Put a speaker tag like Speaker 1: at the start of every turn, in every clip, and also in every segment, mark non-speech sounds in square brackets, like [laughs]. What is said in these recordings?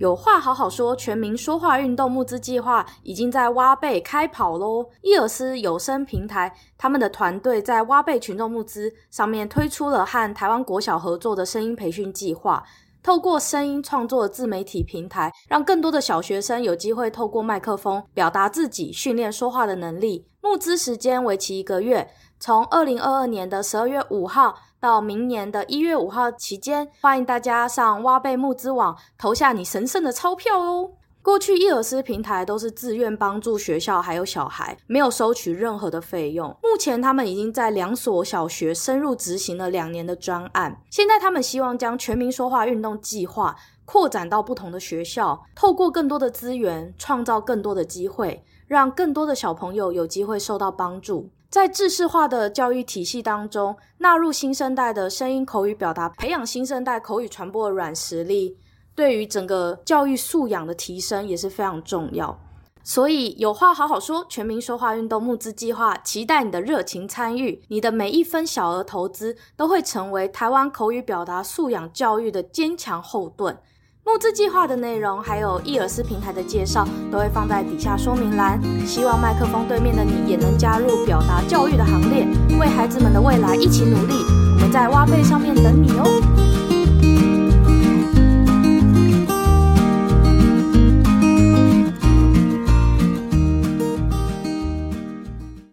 Speaker 1: 有话好好说，全民说话运动募资计划已经在挖贝开跑喽！伊尔斯有声平台他们的团队在挖贝群众募资上面推出了和台湾国小合作的声音培训计划。透过声音创作自媒体平台，让更多的小学生有机会透过麦克风表达自己，训练说话的能力。募资时间为期一个月，从二零二二年的十二月五号到明年的一月五号期间，欢迎大家上挖贝募资网投下你神圣的钞票哦。过去伊尔斯平台都是自愿帮助学校还有小孩，没有收取任何的费用。目前他们已经在两所小学深入执行了两年的专案。现在他们希望将全民说话运动计划扩展到不同的学校，透过更多的资源，创造更多的机会，让更多的小朋友有机会受到帮助。在制式化的教育体系当中，纳入新生代的声音口语表达，培养新生代口语传播的软实力。对于整个教育素养的提升也是非常重要，所以有话好好说，全民说话运动募资计划，期待你的热情参与，你的每一分小额投资都会成为台湾口语表达素养教育的坚强后盾。募资计划的内容还有伊尔斯平台的介绍，都会放在底下说明栏。希望麦克风对面的你也能加入表达教育的行列，为孩子们的未来一起努力。我们在挖贝上面等你哦。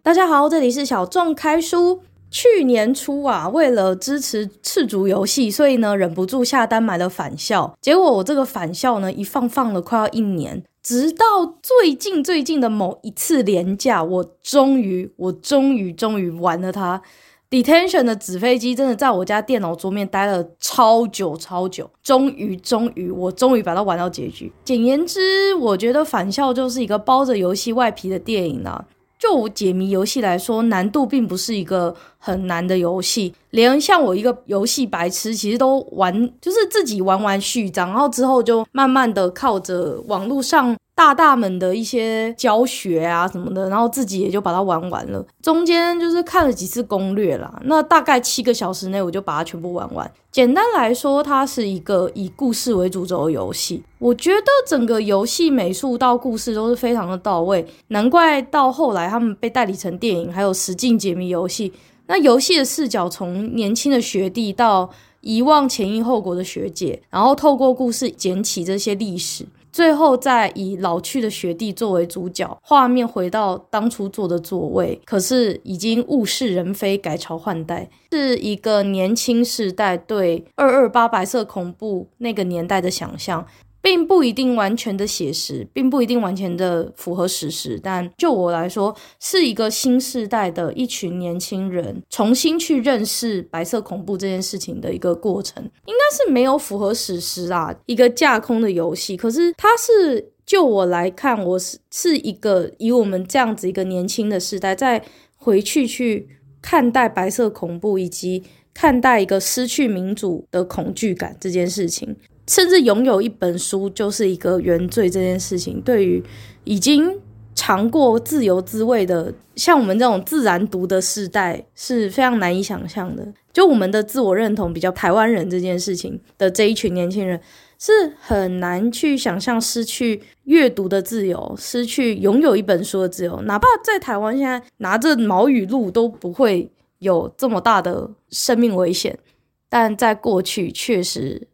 Speaker 1: 大家好，这里是小众开书。去年初啊，为了支持赤足游戏，所以呢忍不住下单买了返校。结果我这个返校呢，一放放了快要一年，直到最近最近的某一次连假，我终于，我终于，终于玩了它。Detention 的纸飞机真的在我家电脑桌面待了超久超久，终于，终于，我终于把它玩到结局。简言之，我觉得返校就是一个包着游戏外皮的电影啊。就解谜游戏来说，难度并不是一个很难的游戏，连像我一个游戏白痴，其实都玩，就是自己玩完序章，然后之后就慢慢的靠着网络上。大大们的一些教学啊什么的，然后自己也就把它玩完了。中间就是看了几次攻略啦，那大概七个小时内我就把它全部玩完。简单来说，它是一个以故事为主轴的游戏。我觉得整个游戏美术到故事都是非常的到位，难怪到后来他们被代理成电影，还有实境解谜游戏。那游戏的视角从年轻的学弟到遗忘前因后果的学姐，然后透过故事捡起这些历史。最后再以老去的学弟作为主角，画面回到当初坐的座位，可是已经物是人非，改朝换代，是一个年轻时代对二二八白色恐怖那个年代的想象。并不一定完全的写实，并不一定完全的符合史实，但就我来说，是一个新时代的一群年轻人重新去认识白色恐怖这件事情的一个过程，应该是没有符合史实啊，一个架空的游戏。可是它是就我来看，我是是一个以我们这样子一个年轻的世代，再回去去看待白色恐怖，以及看待一个失去民主的恐惧感这件事情。甚至拥有一本书就是一个原罪这件事情，对于已经尝过自由滋味的像我们这种自然读的世代是非常难以想象的。就我们的自我认同比较台湾人这件事情的这一群年轻人，是很难去想象失去阅读的自由，失去拥有一本书的自由。哪怕在台湾现在拿着毛语录都不会有这么大的生命危险，但在过去确实。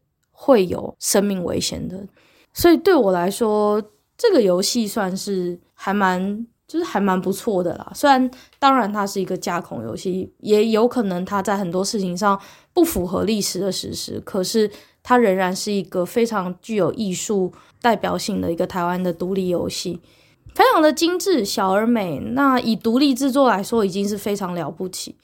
Speaker 1: 会有生命危险的，所以对我来说，这个游戏算是还蛮，就是还蛮不错的啦。虽然当然它是一个架空游戏，也有可能它在很多事情上不符合历史的史实，可是它仍然是一个非常具有艺术代表性的一个台湾的独立游戏，非常的精致、小而美。那以独立制作来说，已经是非常了不起。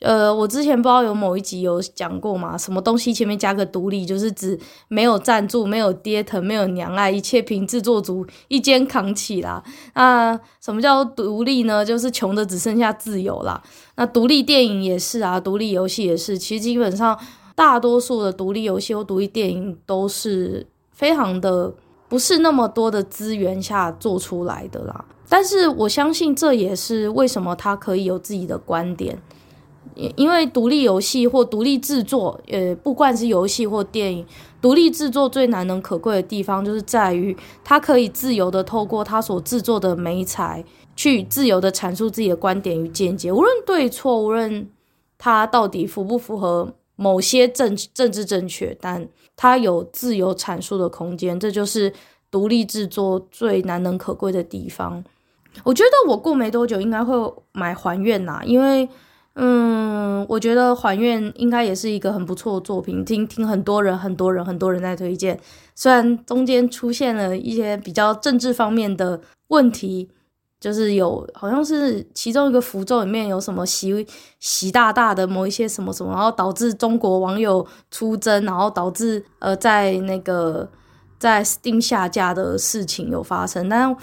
Speaker 1: 呃，我之前不知道有某一集有讲过嘛？什么东西前面加个独立，就是指没有赞助、没有爹疼、没有娘爱，一切凭制作组一肩扛起啦。那什么叫独立呢？就是穷的只剩下自由啦。那独立电影也是啊，独立游戏也是。其实基本上大多数的独立游戏或独立电影都是非常的不是那么多的资源下做出来的啦。但是我相信这也是为什么他可以有自己的观点。因为独立游戏或独立制作，呃，不管是游戏或电影，独立制作最难能可贵的地方，就是在于它可以自由的透过它所制作的媒材，去自由的阐述自己的观点与见解，无论对错，无论它到底符不符合某些政政治正确，但它有自由阐述的空间，这就是独立制作最难能可贵的地方。我觉得我过没多久应该会买还愿呐，因为。嗯，我觉得还愿应该也是一个很不错的作品，听听很多人、很多人、很多人在推荐。虽然中间出现了一些比较政治方面的问题，就是有好像是其中一个符咒里面有什么习习大大的某一些什么什么，然后导致中国网友出征，然后导致呃在那个在 Steam 下架的事情有发生，但。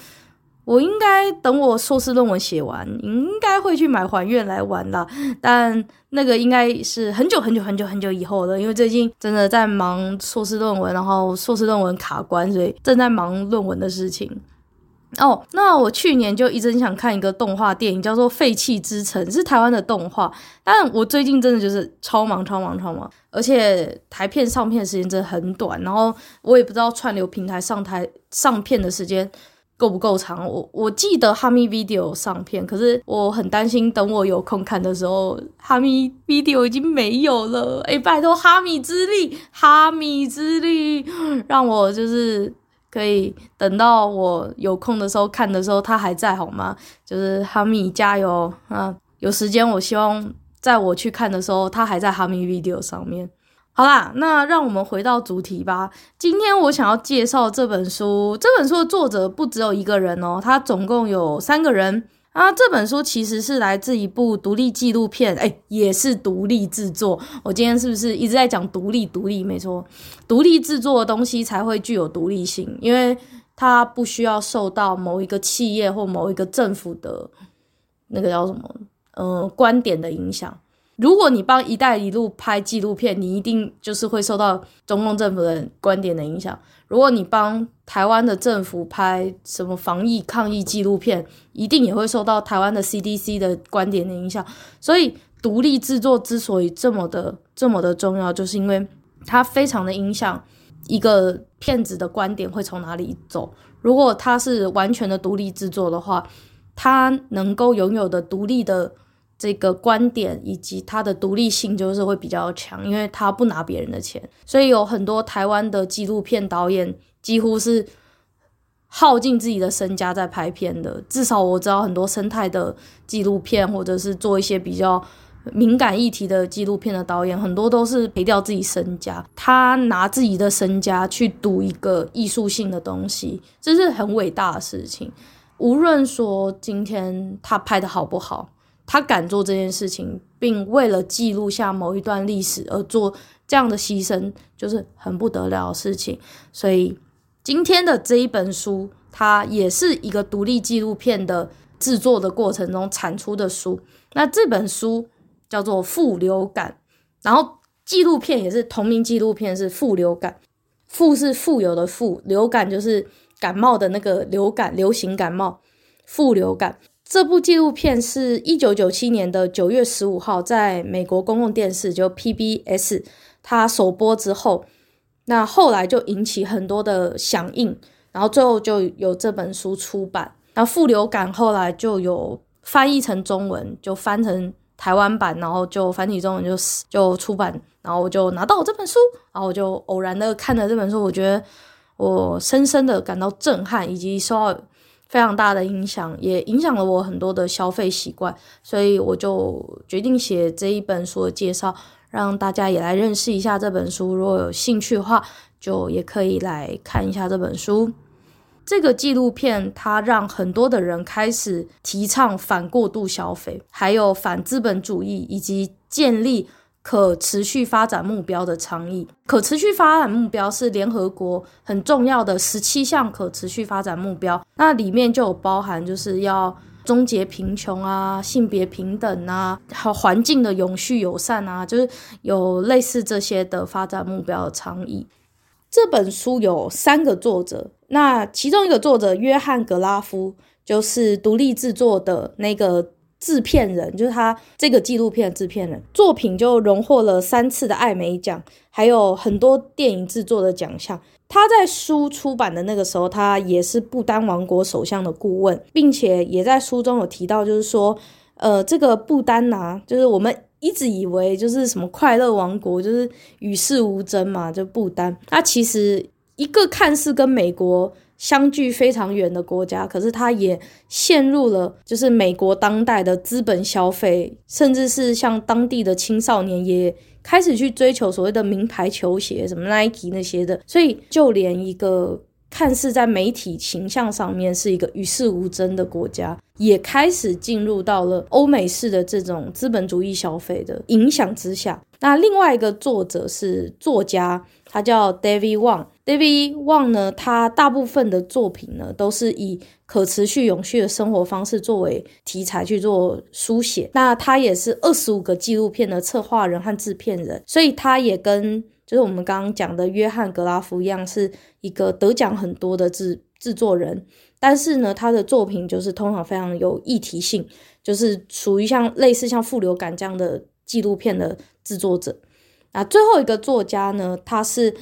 Speaker 1: 我应该等我硕士论文写完，应该会去买还愿来玩啦。但那个应该是很久很久很久很久以后了，因为最近真的在忙硕士论文，然后硕士论文卡关，所以正在忙论文的事情。哦，那我去年就一直想看一个动画电影，叫做《废弃之城》，是台湾的动画。但我最近真的就是超忙超忙超忙，而且台片上片时间真的很短，然后我也不知道串流平台上台上片的时间。够不够长？我我记得哈密 video 上片，可是我很担心，等我有空看的时候，哈密 video 已经没有了。哎，拜托哈密之力，哈密之力，让我就是可以等到我有空的时候看的时候，它还在好吗？就是哈密加油啊！有时间，我希望在我去看的时候，它还在哈密 video 上面。好啦，那让我们回到主题吧。今天我想要介绍这本书，这本书的作者不只有一个人哦，他总共有三个人啊。这本书其实是来自一部独立纪录片，诶，也是独立制作。我今天是不是一直在讲独立？独立没错，独立制作的东西才会具有独立性，因为它不需要受到某一个企业或某一个政府的那个叫什么，呃，观点的影响。如果你帮“一带一路”拍纪录片，你一定就是会受到中共政府的观点的影响。如果你帮台湾的政府拍什么防疫抗疫纪录片，一定也会受到台湾的 CDC 的观点的影响。所以，独立制作之所以这么的这么的重要，就是因为它非常的影响一个片子的观点会从哪里走。如果它是完全的独立制作的话，它能够拥有的独立的。这个观点以及他的独立性就是会比较强，因为他不拿别人的钱，所以有很多台湾的纪录片导演几乎是耗尽自己的身家在拍片的。至少我知道很多生态的纪录片，或者是做一些比较敏感议题的纪录片的导演，很多都是赔掉自己身家，他拿自己的身家去赌一个艺术性的东西，这是很伟大的事情。无论说今天他拍的好不好。他敢做这件事情，并为了记录下某一段历史而做这样的牺牲，就是很不得了的事情。所以今天的这一本书，它也是一个独立纪录片的制作的过程中产出的书。那这本书叫做《富流感》，然后纪录片也是同名纪录片，是《富流感》。富是富有的富，流感就是感冒的那个流感，流行感冒。富流感。这部纪录片是一九九七年的九月十五号在美国公共电视就 PBS 它首播之后，那后来就引起很多的响应，然后最后就有这本书出版。然后《富流感》后来就有翻译成中文，就翻成台湾版，然后就繁体中文就就出版，然后我就拿到我这本书，然后我就偶然的看了这本书，我觉得我深深的感到震撼，以及受到。非常大的影响，也影响了我很多的消费习惯，所以我就决定写这一本书的介绍，让大家也来认识一下这本书。如果有兴趣的话，就也可以来看一下这本书。这个纪录片它让很多的人开始提倡反过度消费，还有反资本主义，以及建立。可持续发展目标的倡议，可持续发展目标是联合国很重要的十七项可持续发展目标，那里面就有包含就是要终结贫穷啊、性别平等啊、还有环境的永续友善啊，就是有类似这些的发展目标的倡议。这本书有三个作者，那其中一个作者约翰·格拉夫就是独立制作的那个。制片人，就是他这个纪录片的制片人，作品就荣获了三次的艾美奖，还有很多电影制作的奖项。他在书出版的那个时候，他也是不丹王国首相的顾问，并且也在书中有提到，就是说，呃，这个不丹呐、啊，就是我们一直以为就是什么快乐王国，就是与世无争嘛，就不丹。那其实一个看似跟美国相距非常远的国家，可是它也陷入了就是美国当代的资本消费，甚至是像当地的青少年也开始去追求所谓的名牌球鞋，什么 Nike 那些的，所以就连一个看似在媒体形象上面是一个与世无争的国家，也开始进入到了欧美式的这种资本主义消费的影响之下。那另外一个作者是作家，他叫 David Wang。David Wang 呢，他大部分的作品呢都是以可持续永续的生活方式作为题材去做书写。那他也是二十五个纪录片的策划人和制片人，所以他也跟就是我们刚刚讲的约翰格拉夫一样，是一个得奖很多的制制作人。但是呢，他的作品就是通常非常有议题性，就是属于像类似像《副流感》这样的纪录片的。制作者，那最后一个作家呢？他是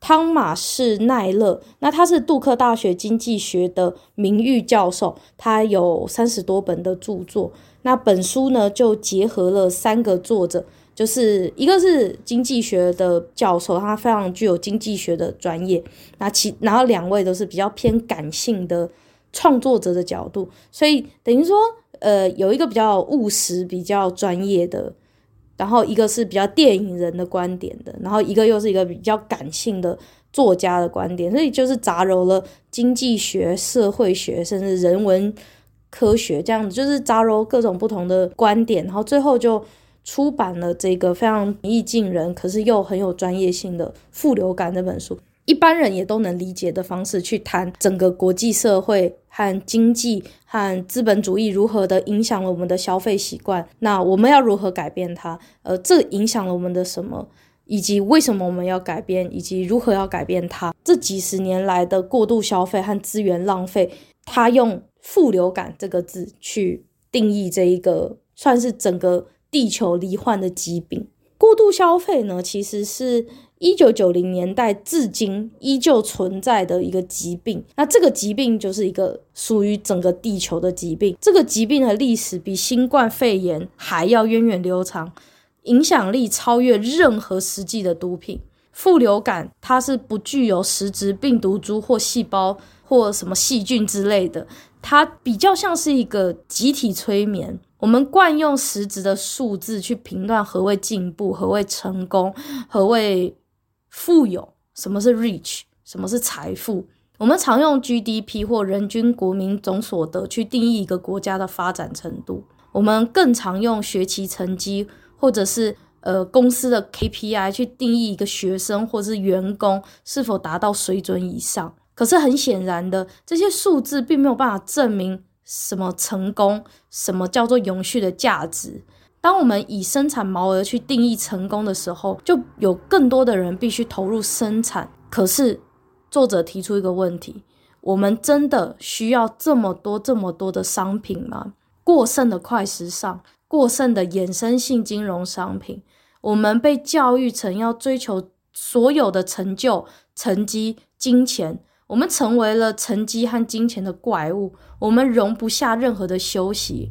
Speaker 1: 汤马士奈勒，那他是杜克大学经济学的名誉教授，他有三十多本的著作。那本书呢，就结合了三个作者，就是一个是经济学的教授，他非常具有经济学的专业。那其然后两位都是比较偏感性的创作者的角度，所以等于说，呃，有一个比较务实、比较专业的。然后一个是比较电影人的观点的，然后一个又是一个比较感性的作家的观点，所以就是杂糅了经济学、社会学，甚至人文科学这样子，就是杂糅各种不同的观点，然后最后就出版了这个非常平易近人，可是又很有专业性的《富流感》这本书。一般人也都能理解的方式去谈整个国际社会和经济和资本主义如何的影响了我们的消费习惯，那我们要如何改变它？呃，这影响了我们的什么？以及为什么我们要改变？以及如何要改变它？这几十年来的过度消费和资源浪费，他用“富流感”这个字去定义这一个算是整个地球罹患的疾病。过度消费呢，其实是。一九九零年代至今依旧存在的一个疾病，那这个疾病就是一个属于整个地球的疾病。这个疾病的历史比新冠肺炎还要源远流长，影响力超越任何实际的毒品。副流感它是不具有实质病毒株或细胞或什么细菌之类的，它比较像是一个集体催眠。我们惯用实质的数字去评断何谓进步、何谓成功、何谓富有，什么是 rich？什么是财富？我们常用 GDP 或人均国民总所得去定义一个国家的发展程度。我们更常用学习成绩，或者是呃公司的 KPI 去定义一个学生或是员工是否达到水准以上。可是很显然的，这些数字并没有办法证明什么成功，什么叫做永续的价值。当我们以生产毛额去定义成功的时候，就有更多的人必须投入生产。可是，作者提出一个问题：我们真的需要这么多、这么多的商品吗？过剩的快时尚，过剩的衍生性金融商品，我们被教育成要追求所有的成就、成绩、金钱，我们成为了成绩和金钱的怪物，我们容不下任何的休息。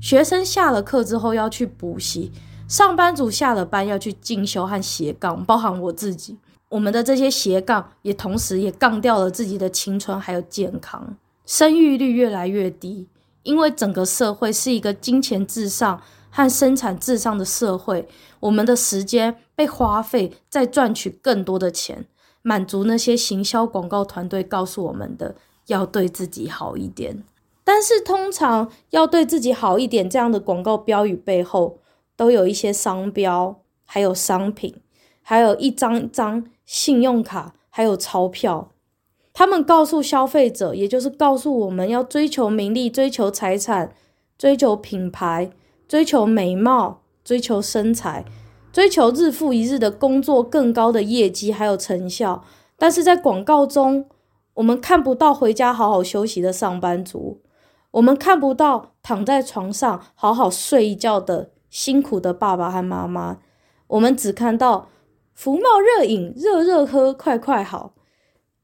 Speaker 1: 学生下了课之后要去补习，上班族下了班要去进修和斜杠，包含我自己。我们的这些斜杠也同时也杠掉了自己的青春还有健康，生育率越来越低，因为整个社会是一个金钱至上和生产至上的社会，我们的时间被花费在赚取更多的钱，满足那些行销广告团队告诉我们的要对自己好一点。但是通常要对自己好一点，这样的广告标语背后都有一些商标，还有商品，还有一张一张信用卡，还有钞票。他们告诉消费者，也就是告诉我们要追求名利、追求财产、追求品牌、追求美貌、追求身材、追求日复一日的工作、更高的业绩还有成效。但是在广告中，我们看不到回家好好休息的上班族。我们看不到躺在床上好好睡一觉的辛苦的爸爸和妈妈，我们只看到福茂热饮，热热喝，快快好，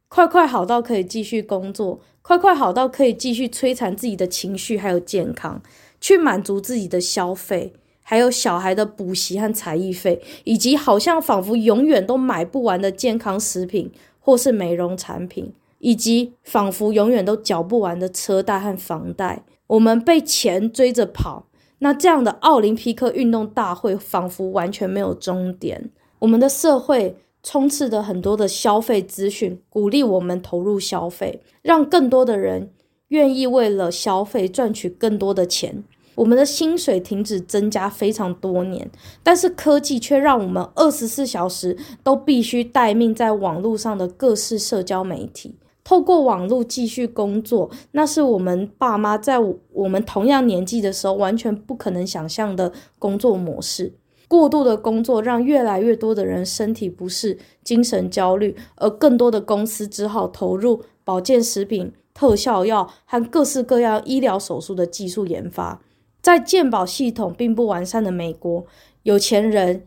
Speaker 1: 快快好到可以继续工作，快快好到可以继续摧残自己的情绪还有健康，去满足自己的消费，还有小孩的补习和才艺费，以及好像仿佛永远都买不完的健康食品或是美容产品。以及仿佛永远都缴不完的车贷和房贷，我们被钱追着跑。那这样的奥林匹克运动大会仿佛完全没有终点。我们的社会充斥着很多的消费资讯，鼓励我们投入消费，让更多的人愿意为了消费赚取更多的钱。我们的薪水停止增加非常多年，但是科技却让我们二十四小时都必须待命在网络上的各式社交媒体。透过网络继续工作，那是我们爸妈在我们同样年纪的时候完全不可能想象的工作模式。过度的工作让越来越多的人身体不适、精神焦虑，而更多的公司只好投入保健食品、特效药和各式各样医疗手术的技术研发。在健保系统并不完善的美国，有钱人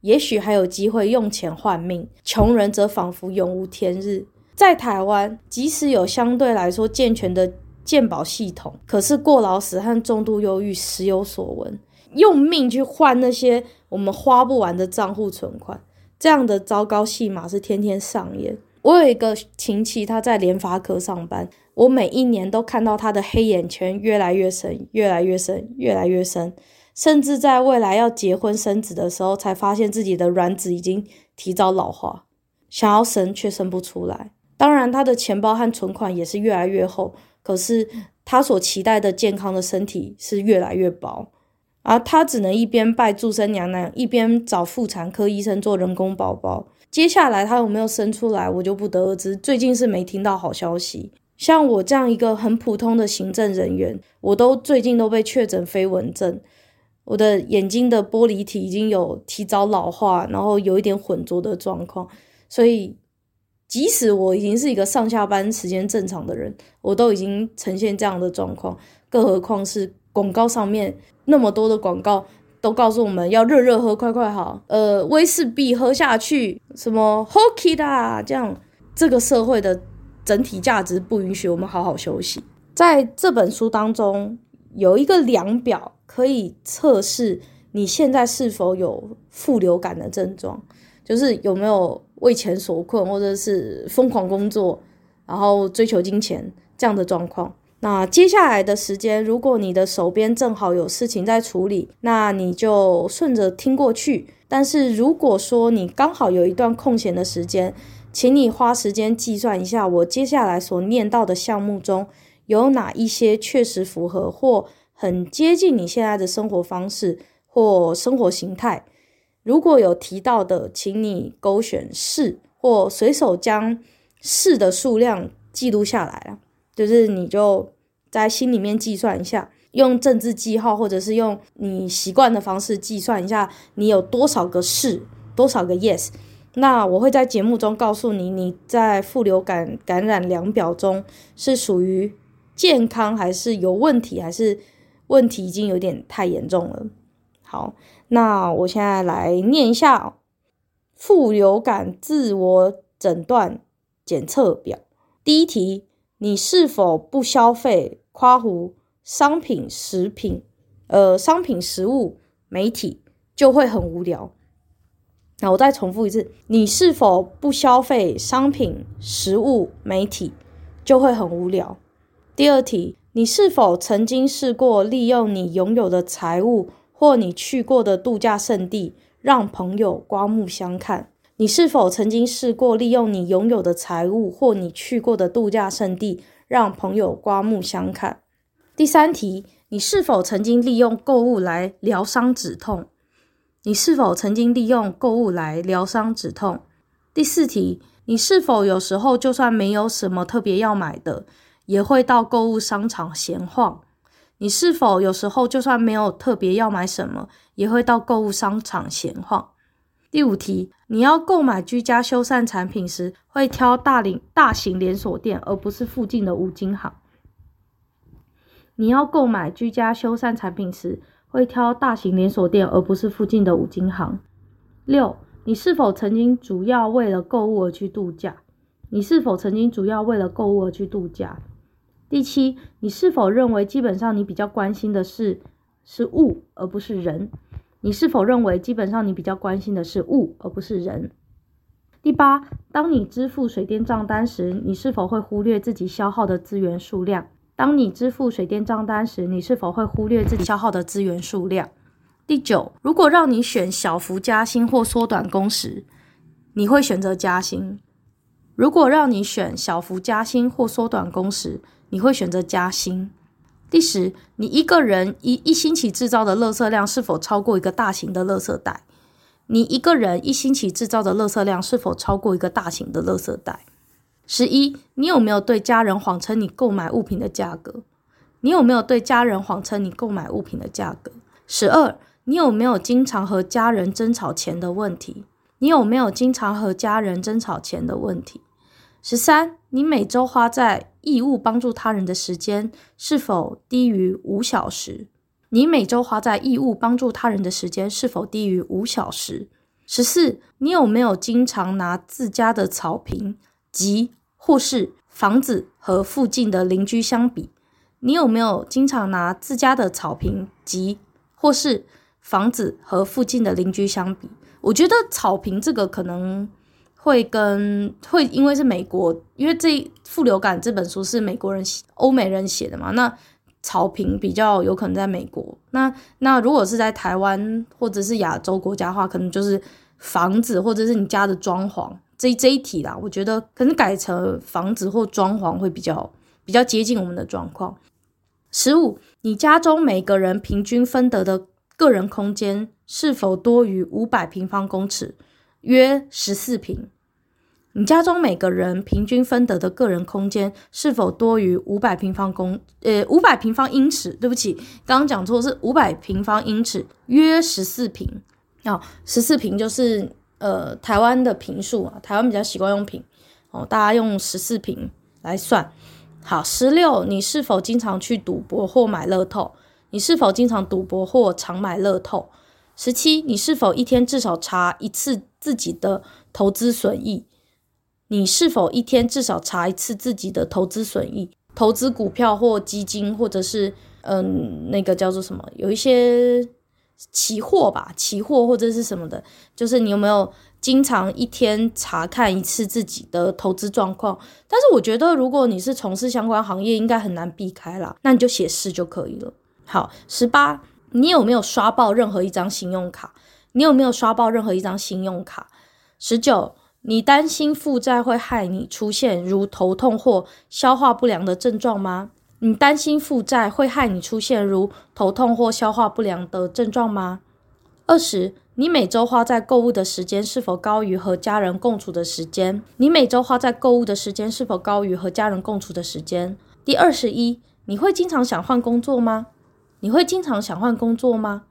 Speaker 1: 也许还有机会用钱换命，穷人则仿佛永无天日。在台湾，即使有相对来说健全的健保系统，可是过劳死和重度忧郁时有所闻。用命去换那些我们花不完的账户存款，这样的糟糕戏码是天天上演。我有一个亲戚，他在联发科上班，我每一年都看到他的黑眼圈越来越深，越来越深，越来越深，甚至在未来要结婚生子的时候，才发现自己的卵子已经提早老化，想要生却生不出来。当然，他的钱包和存款也是越来越厚，可是他所期待的健康的身体是越来越薄，而他只能一边拜祝生娘娘，一边找妇产科医生做人工宝宝。接下来他有没有生出来，我就不得而知。最近是没听到好消息。像我这样一个很普通的行政人员，我都最近都被确诊飞蚊症，我的眼睛的玻璃体已经有提早老化，然后有一点混浊的状况，所以。即使我已经是一个上下班时间正常的人，我都已经呈现这样的状况，更何况是广告上面那么多的广告都告诉我们要热热喝，快快好，呃，威士忌喝下去，什么 Hockey 的这样，这个社会的整体价值不允许我们好好休息。在这本书当中，有一个量表可以测试你现在是否有副流感的症状，就是有没有。为钱所困，或者是疯狂工作，然后追求金钱这样的状况。那接下来的时间，如果你的手边正好有事情在处理，那你就顺着听过去。但是如果说你刚好有一段空闲的时间，请你花时间计算一下，我接下来所念到的项目中有哪一些确实符合或很接近你现在的生活方式或生活形态。如果有提到的，请你勾选是，或随手将是的数量记录下来啊。就是你就在心里面计算一下，用政治记号，或者是用你习惯的方式计算一下，你有多少个是，多少个 yes。那我会在节目中告诉你，你在副流感感染量表中是属于健康，还是有问题，还是问题已经有点太严重了。好。那我现在来念一下副流感自我诊断检测表。第一题：你是否不消费夸胡商品、食品、呃商品、食物、媒体就会很无聊。那我再重复一次：你是否不消费商品、食物、媒体就会很无聊。第二题：你是否曾经试过利用你拥有的财物？或你去过的度假胜地，让朋友刮目相看。你是否曾经试过利用你拥有的财物，或你去过的度假胜地，让朋友刮目相看？第三题，你是否曾经利用购物来疗伤止痛？你是否曾经利用购物来疗伤止痛？第四题，你是否有时候就算没有什么特别要买的，也会到购物商场闲晃？你是否有时候就算没有特别要买什么，也会到购物商场闲晃？第五题，你要购买居家修缮产品时，会挑大领大型连锁店，而不是附近的五金行。你要购买居家修缮产品时，会挑大型连锁店而不是附近的五金行。六，你是否曾经主要为了购物而去度假？你是否曾经主要为了购物而去度假？第七，你是否认为基本上你比较关心的是是物而不是人？你是否认为基本上你比较关心的是物而不是人？第八，当你支付水电账单时，你是否会忽略自己消耗的资源数量？当你支付水电账单时，你是否会忽略自己消耗的资源数量？第九，如果让你选小幅加薪或缩短工时，你会选择加薪。如果让你选小幅加薪或缩短工时，你会选择加薪。第十，你一个人一一星期制造的垃圾量是否超过一个大型的垃圾袋？你一个人一星期制造的垃圾量是否超过一个大型的垃圾袋？十一，你有没有对家人谎称你购买物品的价格？你有没有对家人谎称你购买物品的价格？十二，你有没有经常和家人争吵钱的问题？你有没有经常和家人争吵钱的问题？十三，你每周花在义务帮助他人的时间是否低于五小时？你每周花在义务帮助他人的时间是否低于五小时？十四，你有没有经常拿自家的草坪及或是房子和附近的邻居相比？你有没有经常拿自家的草坪及或是房子和附近的邻居相比？我觉得草坪这个可能会跟会因为是美国，因为这《副流感》这本书是美国人、欧美人写的嘛，那。草坪比较有可能在美国，那那如果是在台湾或者是亚洲国家的话，可能就是房子或者是你家的装潢这这一题啦。我觉得可能改成房子或装潢会比较比较接近我们的状况。十五，你家中每个人平均分得的个人空间是否多于五百平方公尺，约十四平？你家中每个人平均分得的个人空间是否多于五百平方公呃五百平方英尺？对不起，刚刚讲错，是五百平方英尺，约十四平。哦，十四平就是呃台湾的坪数啊，台湾比较习惯用坪哦，大家用十四平来算。好，十六，你是否经常去赌博或买乐透？你是否经常赌博或常买乐透？十七，你是否一天至少查一次自己的投资损益？你是否一天至少查一次自己的投资损益？投资股票或基金，或者是嗯，那个叫做什么？有一些期货吧，期货或者是什么的，就是你有没有经常一天查看一次自己的投资状况？但是我觉得，如果你是从事相关行业，应该很难避开啦。那你就写是就可以了。好，十八，你有没有刷爆任何一张信用卡？你有没有刷爆任何一张信用卡？十九。你担心负债会害你出现如头痛或消化不良的症状吗？你担心负债会害你出现如头痛或消化不良的症状吗？二十，你每周花在购物的时间是否高于和家人共处的时间？你每周花在购物的时间是否高于和家人共处的时间？第二十一，你会经常想换工作吗？你会经常想换工作吗？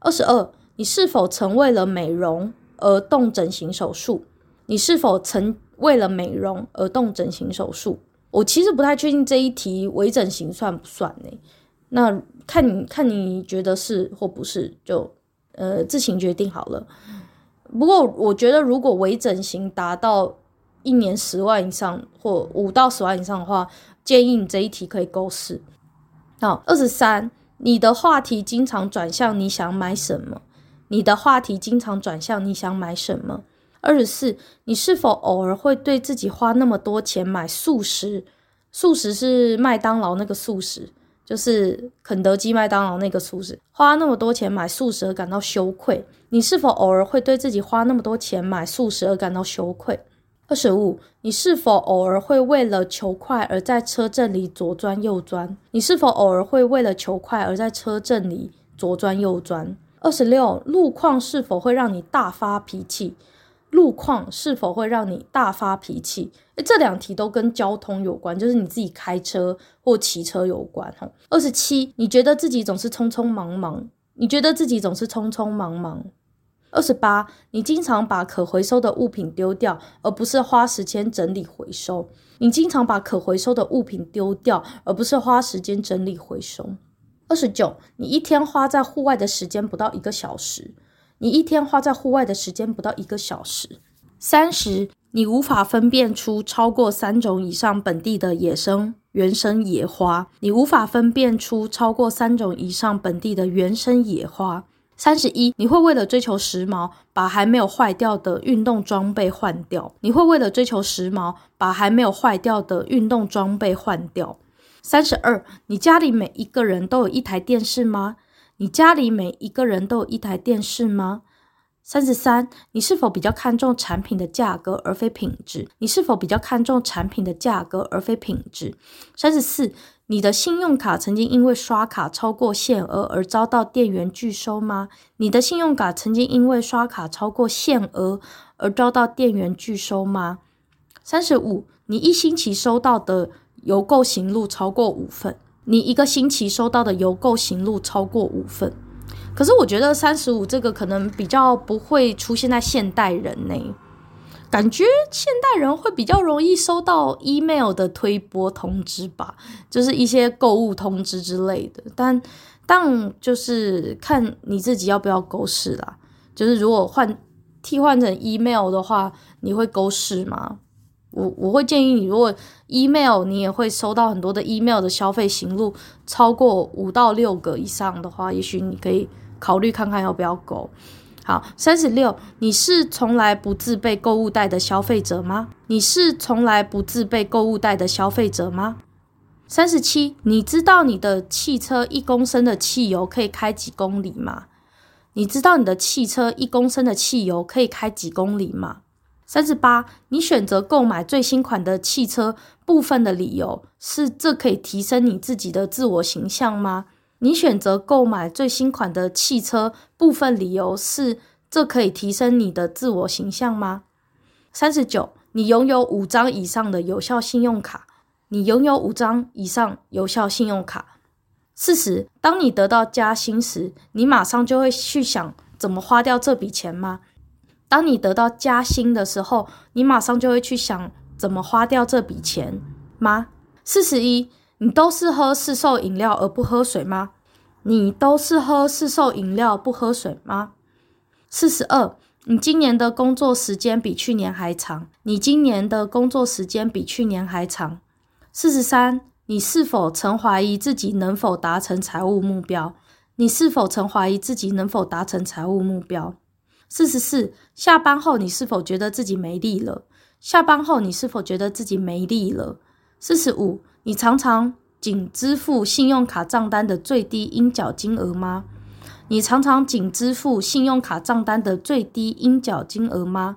Speaker 1: 二十二，你是否曾为了美容而动整形手术？你是否曾为了美容而动整形手术？我其实不太确定这一题微整形算不算呢？那看你看你觉得是或不是，就呃自行决定好了。不过我觉得，如果微整形达到一年十万以上或五到十万以上的话，建议你这一题可以勾四。好，二十三，你的话题经常转向你想买什么？你的话题经常转向你想买什么？二十四，你是否偶尔会对自己花那么多钱买素食？素食是麦当劳那个素食，就是肯德基、麦当劳那个素食。花那么多钱买素食而感到羞愧？你是否偶尔会对自己花那么多钱买素食而感到羞愧？二十五，你是否偶尔会为了求快而在车阵里左钻右钻？你是否偶尔会为了求快而在车阵里左钻右钻？二十六，路况是否会让你大发脾气？路况是否会让你大发脾气？诶，这两题都跟交通有关，就是你自己开车或骑车有关。哈，二十七，你觉得自己总是匆匆忙忙？你觉得自己总是匆匆忙忙？二十八，你经常把可回收的物品丢掉，而不是花时间整理回收。你经常把可回收的物品丢掉，而不是花时间整理回收。二十九，你一天花在户外的时间不到一个小时。你一天花在户外的时间不到一个小时。三十，你无法分辨出超过三种以上本地的野生原生野花。你无法分辨出超过三种以上本地的原生野花。三十一，你会为了追求时髦，把还没有坏掉的运动装备换掉。你会为了追求时髦，把还没有坏掉的运动装备换掉。三十二，你家里每一个人都有一台电视吗？你家里每一个人都有一台电视吗？三十三，你是否比较看重产品的价格而非品质？你是否比较看重产品的价格而非品质？三十四。你的信用卡曾经因为刷卡超过限额而遭到店员拒收吗？你的信用卡曾经因为刷卡超过限额而遭到店员拒收吗？三十五，你一星期收到的邮购行录超过五份，你一个星期收到的邮购行录超过五份。可是我觉得三十五这个可能比较不会出现在现代人呢。感觉现代人会比较容易收到 email 的推播通知吧，就是一些购物通知之类的。但但就是看你自己要不要勾视啦。就是如果换替换成 email 的话，你会勾视吗？我我会建议你，如果 email 你也会收到很多的 email 的消费行录，超过五到六个以上的话，也许你可以考虑看看要不要购。好，三十六，你是从来不自备购物袋的消费者吗？你是从来不自备购物袋的消费者吗？三十七，你知道你的汽车一公升的汽油可以开几公里吗？你知道你的汽车一公升的汽油可以开几公里吗？三十八，你选择购买最新款的汽车部分的理由是这可以提升你自己的自我形象吗？你选择购买最新款的汽车，部分理由是这可以提升你的自我形象吗？三十九，你拥有五张以上的有效信用卡。你拥有五张以上有效信用卡。四十，当你得到加薪时，你马上就会去想怎么花掉这笔钱吗？当你得到加薪的时候，你马上就会去想怎么花掉这笔钱吗？四十一。你都是喝市售饮料而不喝水吗？你都是喝市售饮料不喝水吗？四十二，你今年的工作时间比去年还长。你今年的工作时间比去年还长。四十三，你是否曾怀疑自己能否达成财务目标？你是否曾怀疑自己能否达成财务目标？四十四，下班后你是否觉得自己没力了？下班后你是否觉得自己没力了？四十五。你常常仅支付信用卡账单的最低应缴金额吗？你常常仅支付信用卡账单的最低应缴金额吗？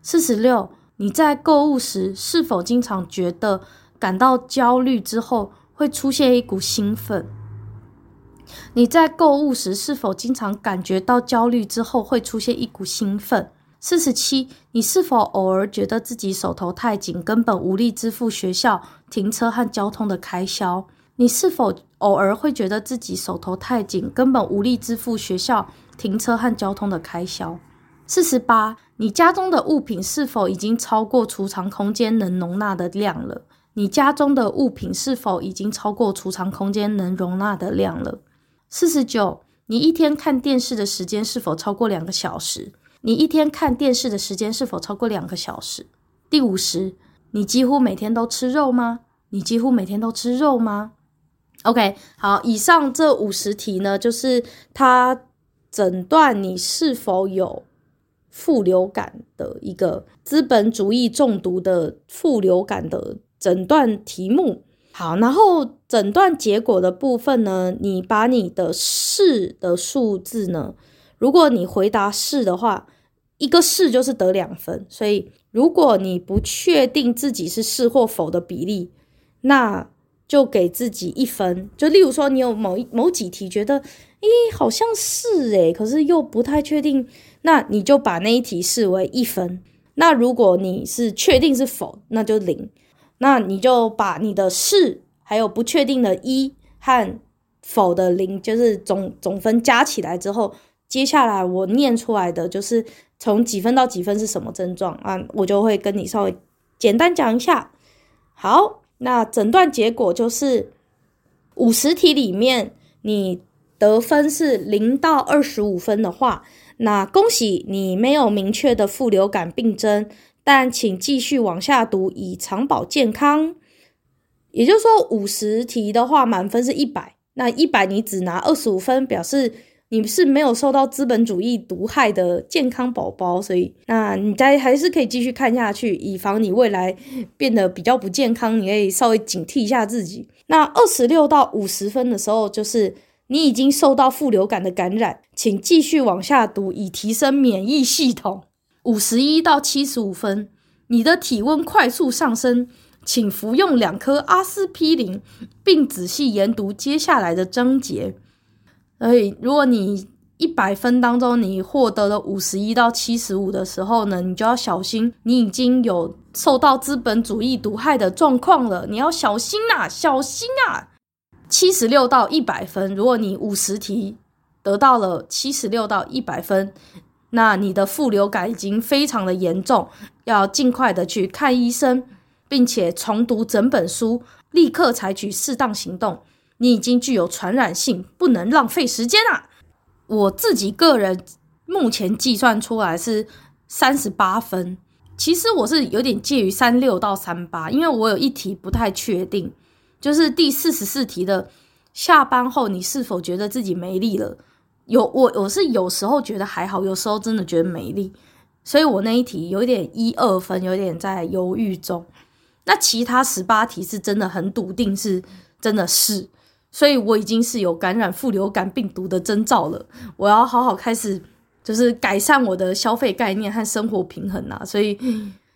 Speaker 1: 四十六，你在购物时是否经常觉得感到焦虑之后会出现一股兴奋？你在购物时是否经常感觉到焦虑之后会出现一股兴奋？四十七，你是否偶尔觉得自己手头太紧，根本无力支付学校停车和交通的开销？你是否偶尔会觉得自己手头太紧，根本无力支付学校停车和交通的开销？四十八，你家中的物品是否已经超过储藏空间能容纳的量了？你家中的物品是否已经超过储藏空间能容纳的量了？四十九，你一天看电视的时间是否超过两个小时？你一天看电视的时间是否超过两个小时？第五十，你几乎每天都吃肉吗？你几乎每天都吃肉吗？OK，好，以上这五十题呢，就是它诊断你是否有副流感的一个资本主义中毒的副流感的诊断题目。好，然后诊断结果的部分呢，你把你的是的数字呢。如果你回答是的话，一个是就是得两分。所以，如果你不确定自己是是或否的比例，那就给自己一分。就例如说，你有某一某几题觉得，诶，好像是诶，可是又不太确定，那你就把那一题视为一分。那如果你是确定是否，那就零。那你就把你的是还有不确定的一和否的零，就是总总分加起来之后。接下来我念出来的就是从几分到几分是什么症状啊，我就会跟你稍微简单讲一下。好，那诊断结果就是五十题里面你得分是零到二十五分的话，那恭喜你没有明确的副流感病征，但请继续往下读以长保健康。也就是说，五十题的话满分是一百，那一百你只拿二十五分，表示。你是没有受到资本主义毒害的健康宝宝，所以那你再还是可以继续看下去，以防你未来变得比较不健康，你可以稍微警惕一下自己。那二十六到五十分的时候，就是你已经受到副流感的感染，请继续往下读，以提升免疫系统。五十一到七十五分，你的体温快速上升，请服用两颗阿司匹林，并仔细研读接下来的章节。所以，如果你一百分当中你获得了五十一到七十五的时候呢，你就要小心，你已经有受到资本主义毒害的状况了，你要小心呐，小心啊！七十六到一百分，如果你五十题得到了七十六到一百分，那你的副流感已经非常的严重，要尽快的去看医生，并且重读整本书，立刻采取适当行动。你已经具有传染性，不能浪费时间啊！我自己个人目前计算出来是三十八分，其实我是有点介于三六到三八，因为我有一题不太确定，就是第四十四题的下班后你是否觉得自己没力了？有我我是有时候觉得还好，有时候真的觉得没力，所以我那一题有一点一二分，有点在犹豫中。那其他十八题是真的很笃定，是真的是。所以我已经是有感染副流感病毒的征兆了，我要好好开始，就是改善我的消费概念和生活平衡啊。所以，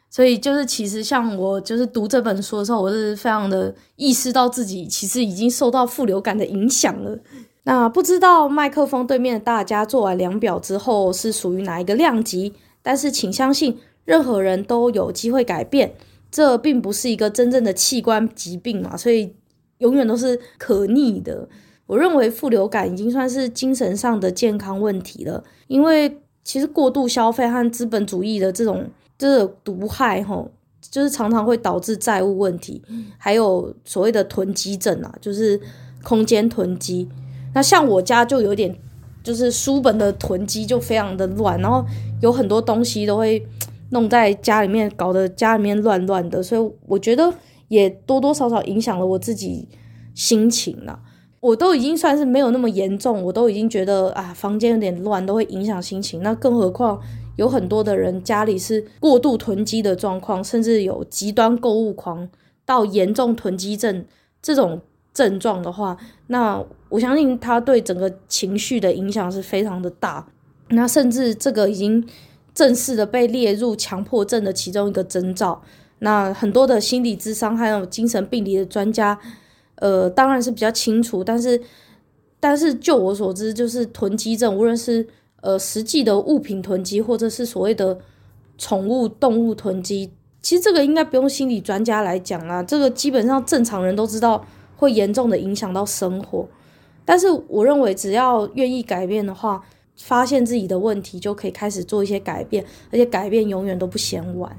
Speaker 1: 所以就是其实像我就是读这本书的时候，我是非常的意识到自己其实已经受到副流感的影响了。那不知道麦克风对面的大家做完量表之后是属于哪一个量级？但是请相信，任何人都有机会改变，这并不是一个真正的器官疾病嘛，所以。永远都是可逆的。我认为副流感已经算是精神上的健康问题了，因为其实过度消费和资本主义的这种这个毒害，吼，就是常常会导致债务问题，还有所谓的囤积症啊，就是空间囤积。那像我家就有点，就是书本的囤积就非常的乱，然后有很多东西都会弄在家里面，搞得家里面乱乱的，所以我觉得。也多多少少影响了我自己心情了。我都已经算是没有那么严重，我都已经觉得啊，房间有点乱，都会影响心情。那更何况有很多的人家里是过度囤积的状况，甚至有极端购物狂到严重囤积症这种症状的话，那我相信他对整个情绪的影响是非常的大。那甚至这个已经正式的被列入强迫症的其中一个征兆。那很多的心理智商还有精神病理的专家，呃，当然是比较清楚，但是，但是就我所知，就是囤积症，无论是呃实际的物品囤积，或者是所谓的宠物动物囤积，其实这个应该不用心理专家来讲啦，这个基本上正常人都知道会严重的影响到生活。但是我认为，只要愿意改变的话，发现自己的问题就可以开始做一些改变，而且改变永远都不嫌晚。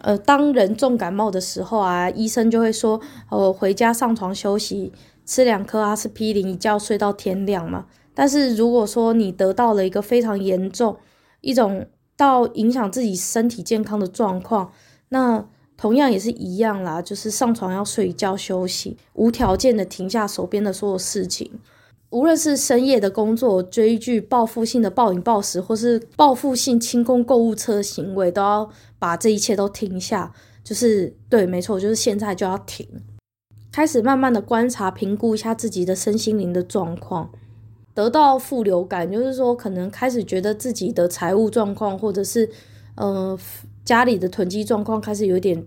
Speaker 1: 呃，当人重感冒的时候啊，医生就会说，呃，回家上床休息，吃两颗阿司匹林，一觉睡到天亮嘛。但是如果说你得到了一个非常严重、一种到影响自己身体健康的状况，那同样也是一样啦，就是上床要睡觉休息，无条件的停下手边的所有事情。无论是深夜的工作、追剧、报复性的暴饮暴食，或是报复性清空购物车行为，都要把这一切都停下。就是对，没错，就是现在就要停，开始慢慢的观察、评估一下自己的身心灵的状况。得到副流感，就是说可能开始觉得自己的财务状况，或者是呃家里的囤积状况，开始有点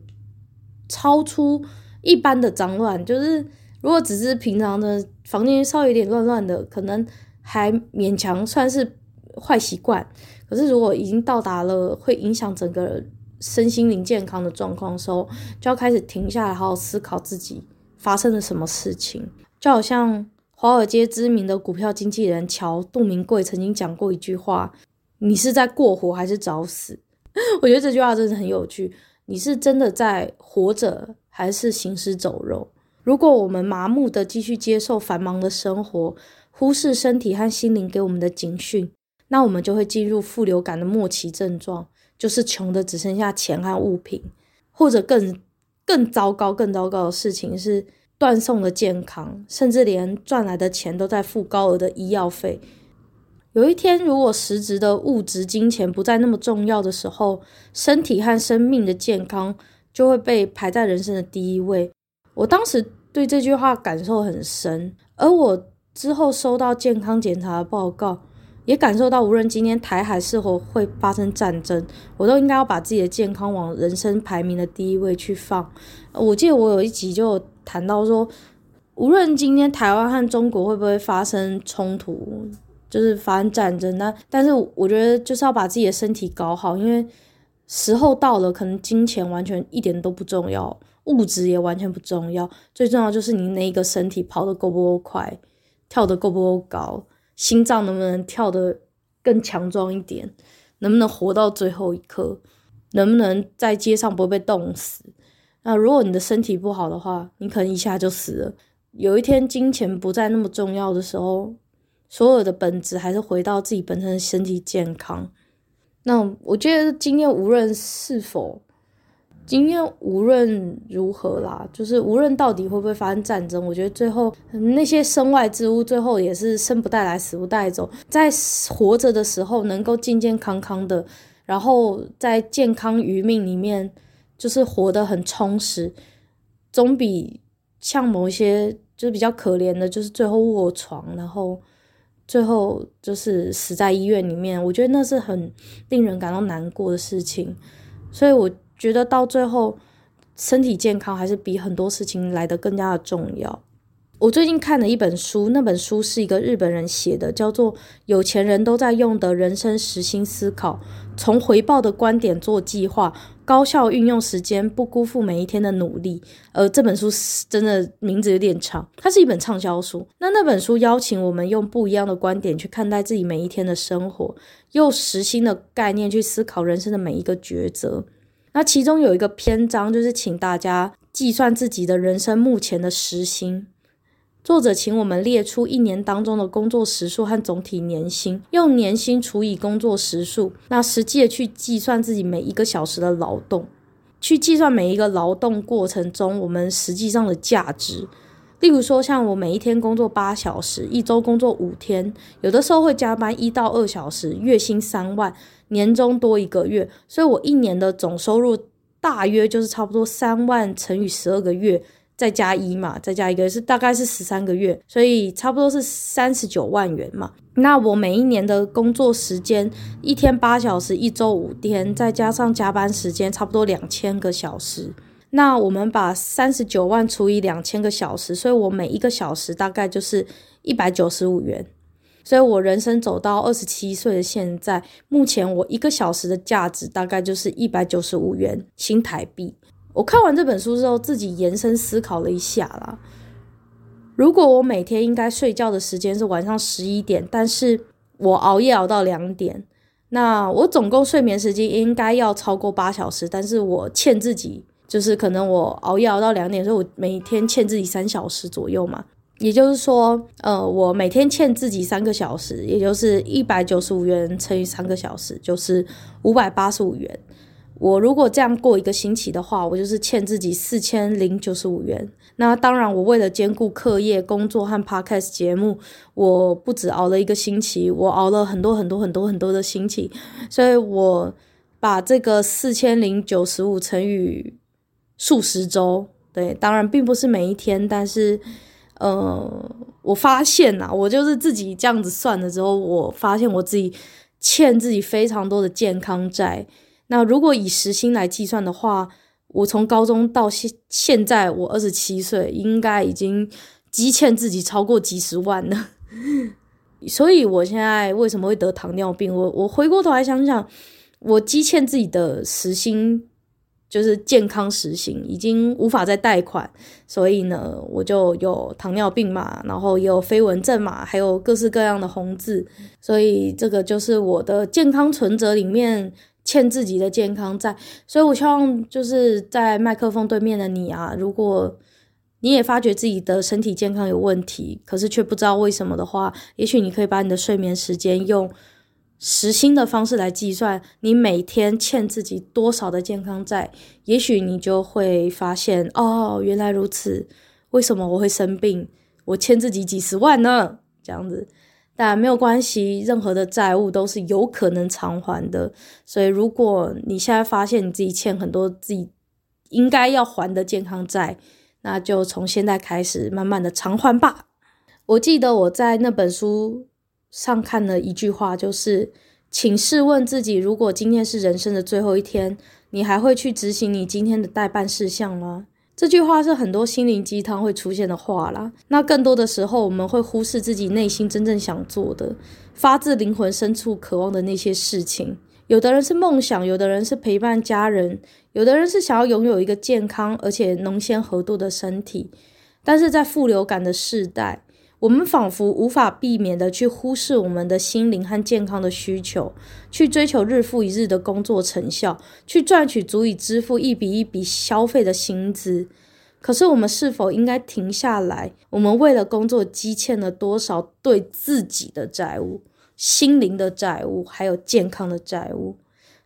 Speaker 1: 超出一般的脏乱，就是。如果只是平常的房间稍微有点乱乱的，可能还勉强算是坏习惯。可是如果已经到达了会影响整个身心灵健康的状况的时候，就要开始停下来，好好思考自己发生了什么事情。就好像华尔街知名的股票经纪人乔杜明贵曾经讲过一句话：“你是在过活还是找死？” [laughs] 我觉得这句话真的很有趣。你是真的在活着，还是行尸走肉？如果我们麻木的继续接受繁忙的生活，忽视身体和心灵给我们的警讯，那我们就会进入副流感的末期症状，就是穷的只剩下钱和物品，或者更更糟糕、更糟糕的事情是断送了健康，甚至连赚来的钱都在付高额的医药费。有一天，如果实质的物质金钱不再那么重要的时候，身体和生命的健康就会被排在人生的第一位。我当时对这句话感受很深，而我之后收到健康检查的报告，也感受到无论今天台海是否会发生战争，我都应该要把自己的健康往人生排名的第一位去放。我记得我有一集就谈到说，无论今天台湾和中国会不会发生冲突。就是发生战争，那但是我觉得就是要把自己的身体搞好，因为时候到了，可能金钱完全一点都不重要，物质也完全不重要，最重要就是你那一个身体跑得够不够快，跳得够不够高，心脏能不能跳得更强壮一点，能不能活到最后一刻，能不能在街上不会被冻死。那如果你的身体不好的话，你可能一下就死了。有一天金钱不再那么重要的时候。所有的本质还是回到自己本身的身体健康。那我觉得今天无论是否，今天无论如何啦，就是无论到底会不会发生战争，我觉得最后那些身外之物，最后也是生不带来，死不带走。在活着的时候，能够健健康康的，然后在健康余命里面，就是活得很充实，总比像某些就是比较可怜的，就是最后卧床，然后。最后就是死在医院里面，我觉得那是很令人感到难过的事情，所以我觉得到最后身体健康还是比很多事情来得更加的重要。我最近看了一本书，那本书是一个日本人写的，叫做《有钱人都在用的人生实心思考》，从回报的观点做计划，高效运用时间，不辜负每一天的努力。呃，这本书真的名字有点长，它是一本畅销书。那那本书邀请我们用不一样的观点去看待自己每一天的生活，用时薪的概念去思考人生的每一个抉择。那其中有一个篇章就是请大家计算自己的人生目前的时薪。作者请我们列出一年当中的工作时数和总体年薪，用年薪除以工作时数，那实际的去计算自己每一个小时的劳动，去计算每一个劳动过程中我们实际上的价值。例如说，像我每一天工作八小时，一周工作五天，有的时候会加班一到二小时，月薪三万，年终多一个月，所以我一年的总收入大约就是差不多三万乘以十二个月。再加一嘛，再加一个是大概是十三个月，所以差不多是三十九万元嘛。那我每一年的工作时间，一天八小时，一周五天，再加上加班时间，差不多两千个小时。那我们把三十九万除以两千个小时，所以我每一个小时大概就是一百九十五元。所以我人生走到二十七岁的现在，目前我一个小时的价值大概就是一百九十五元新台币。我看完这本书之后，自己延伸思考了一下啦。如果我每天应该睡觉的时间是晚上十一点，但是我熬夜熬到两点，那我总共睡眠时间应该要超过八小时，但是我欠自己，就是可能我熬夜熬到两点，所以我每天欠自己三小时左右嘛。也就是说，呃，我每天欠自己三个小时，也就是一百九十五元乘以三个小时，就是五百八十五元。我如果这样过一个星期的话，我就是欠自己四千零九十五元。那当然，我为了兼顾课业、工作和 podcast 节目，我不止熬了一个星期，我熬了很多很多很多很多的星期。所以我把这个四千零九十五乘以数十周，对，当然并不是每一天，但是，呃，我发现呐，我就是自己这样子算了之后，我发现我自己欠自己非常多的健康债。那如果以时薪来计算的话，我从高中到现现在，我二十七岁，应该已经积欠自己超过几十万了。[laughs] 所以我现在为什么会得糖尿病？我我回过头来想想，我积欠自己的时薪就是健康实行，已经无法再贷款，所以呢，我就有糖尿病嘛，然后也有飞蚊症嘛，还有各式各样的红字，所以这个就是我的健康存折里面欠自己的健康债。所以我希望就是在麦克风对面的你啊，如果你也发觉自己的身体健康有问题，可是却不知道为什么的话，也许你可以把你的睡眠时间用。时薪的方式来计算，你每天欠自己多少的健康债，也许你就会发现，哦，原来如此，为什么我会生病？我欠自己几十万呢？这样子，但没有关系，任何的债务都是有可能偿还的。所以，如果你现在发现你自己欠很多自己应该要还的健康债，那就从现在开始慢慢的偿还吧。我记得我在那本书。上看了一句话，就是，请试问自己，如果今天是人生的最后一天，你还会去执行你今天的待办事项吗？这句话是很多心灵鸡汤会出现的话啦。那更多的时候，我们会忽视自己内心真正想做的，发自灵魂深处渴望的那些事情。有的人是梦想，有的人是陪伴家人，有的人是想要拥有一个健康而且浓鲜合度的身体。但是在负流感的世代，我们仿佛无法避免的去忽视我们的心灵和健康的需求，去追求日复一日的工作成效，去赚取足以支付一笔一笔消费的薪资。可是，我们是否应该停下来？我们为了工作积欠了多少对自己的债务、心灵的债务，还有健康的债务？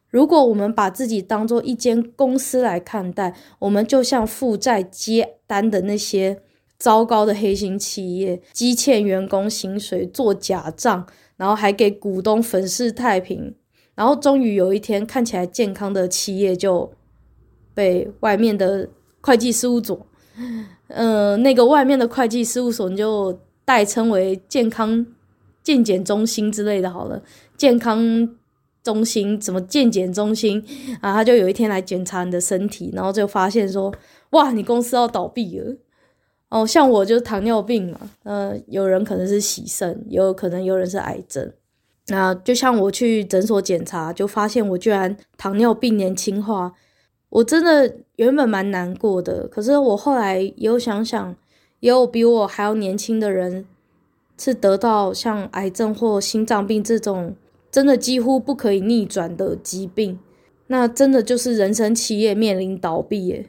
Speaker 1: 如果我们把自己当做一间公司来看待，我们就像负债接单的那些。糟糕的黑心企业，积欠员工薪水，做假账，然后还给股东粉饰太平，然后终于有一天，看起来健康的企业就被外面的会计事务所，[laughs] 呃，那个外面的会计事务所你就代称为健康健检中心之类的好了，健康中心怎么健检中心啊？他就有一天来检查你的身体，然后就发现说，哇，你公司要倒闭了。哦，像我就是糖尿病嘛，呃，有人可能是洗肾，也有可能有人是癌症。那就像我去诊所检查，就发现我居然糖尿病年轻化，我真的原本蛮难过的。可是我后来也有想想，也有比我还要年轻的人是得到像癌症或心脏病这种真的几乎不可以逆转的疾病，那真的就是人生企业面临倒闭耶。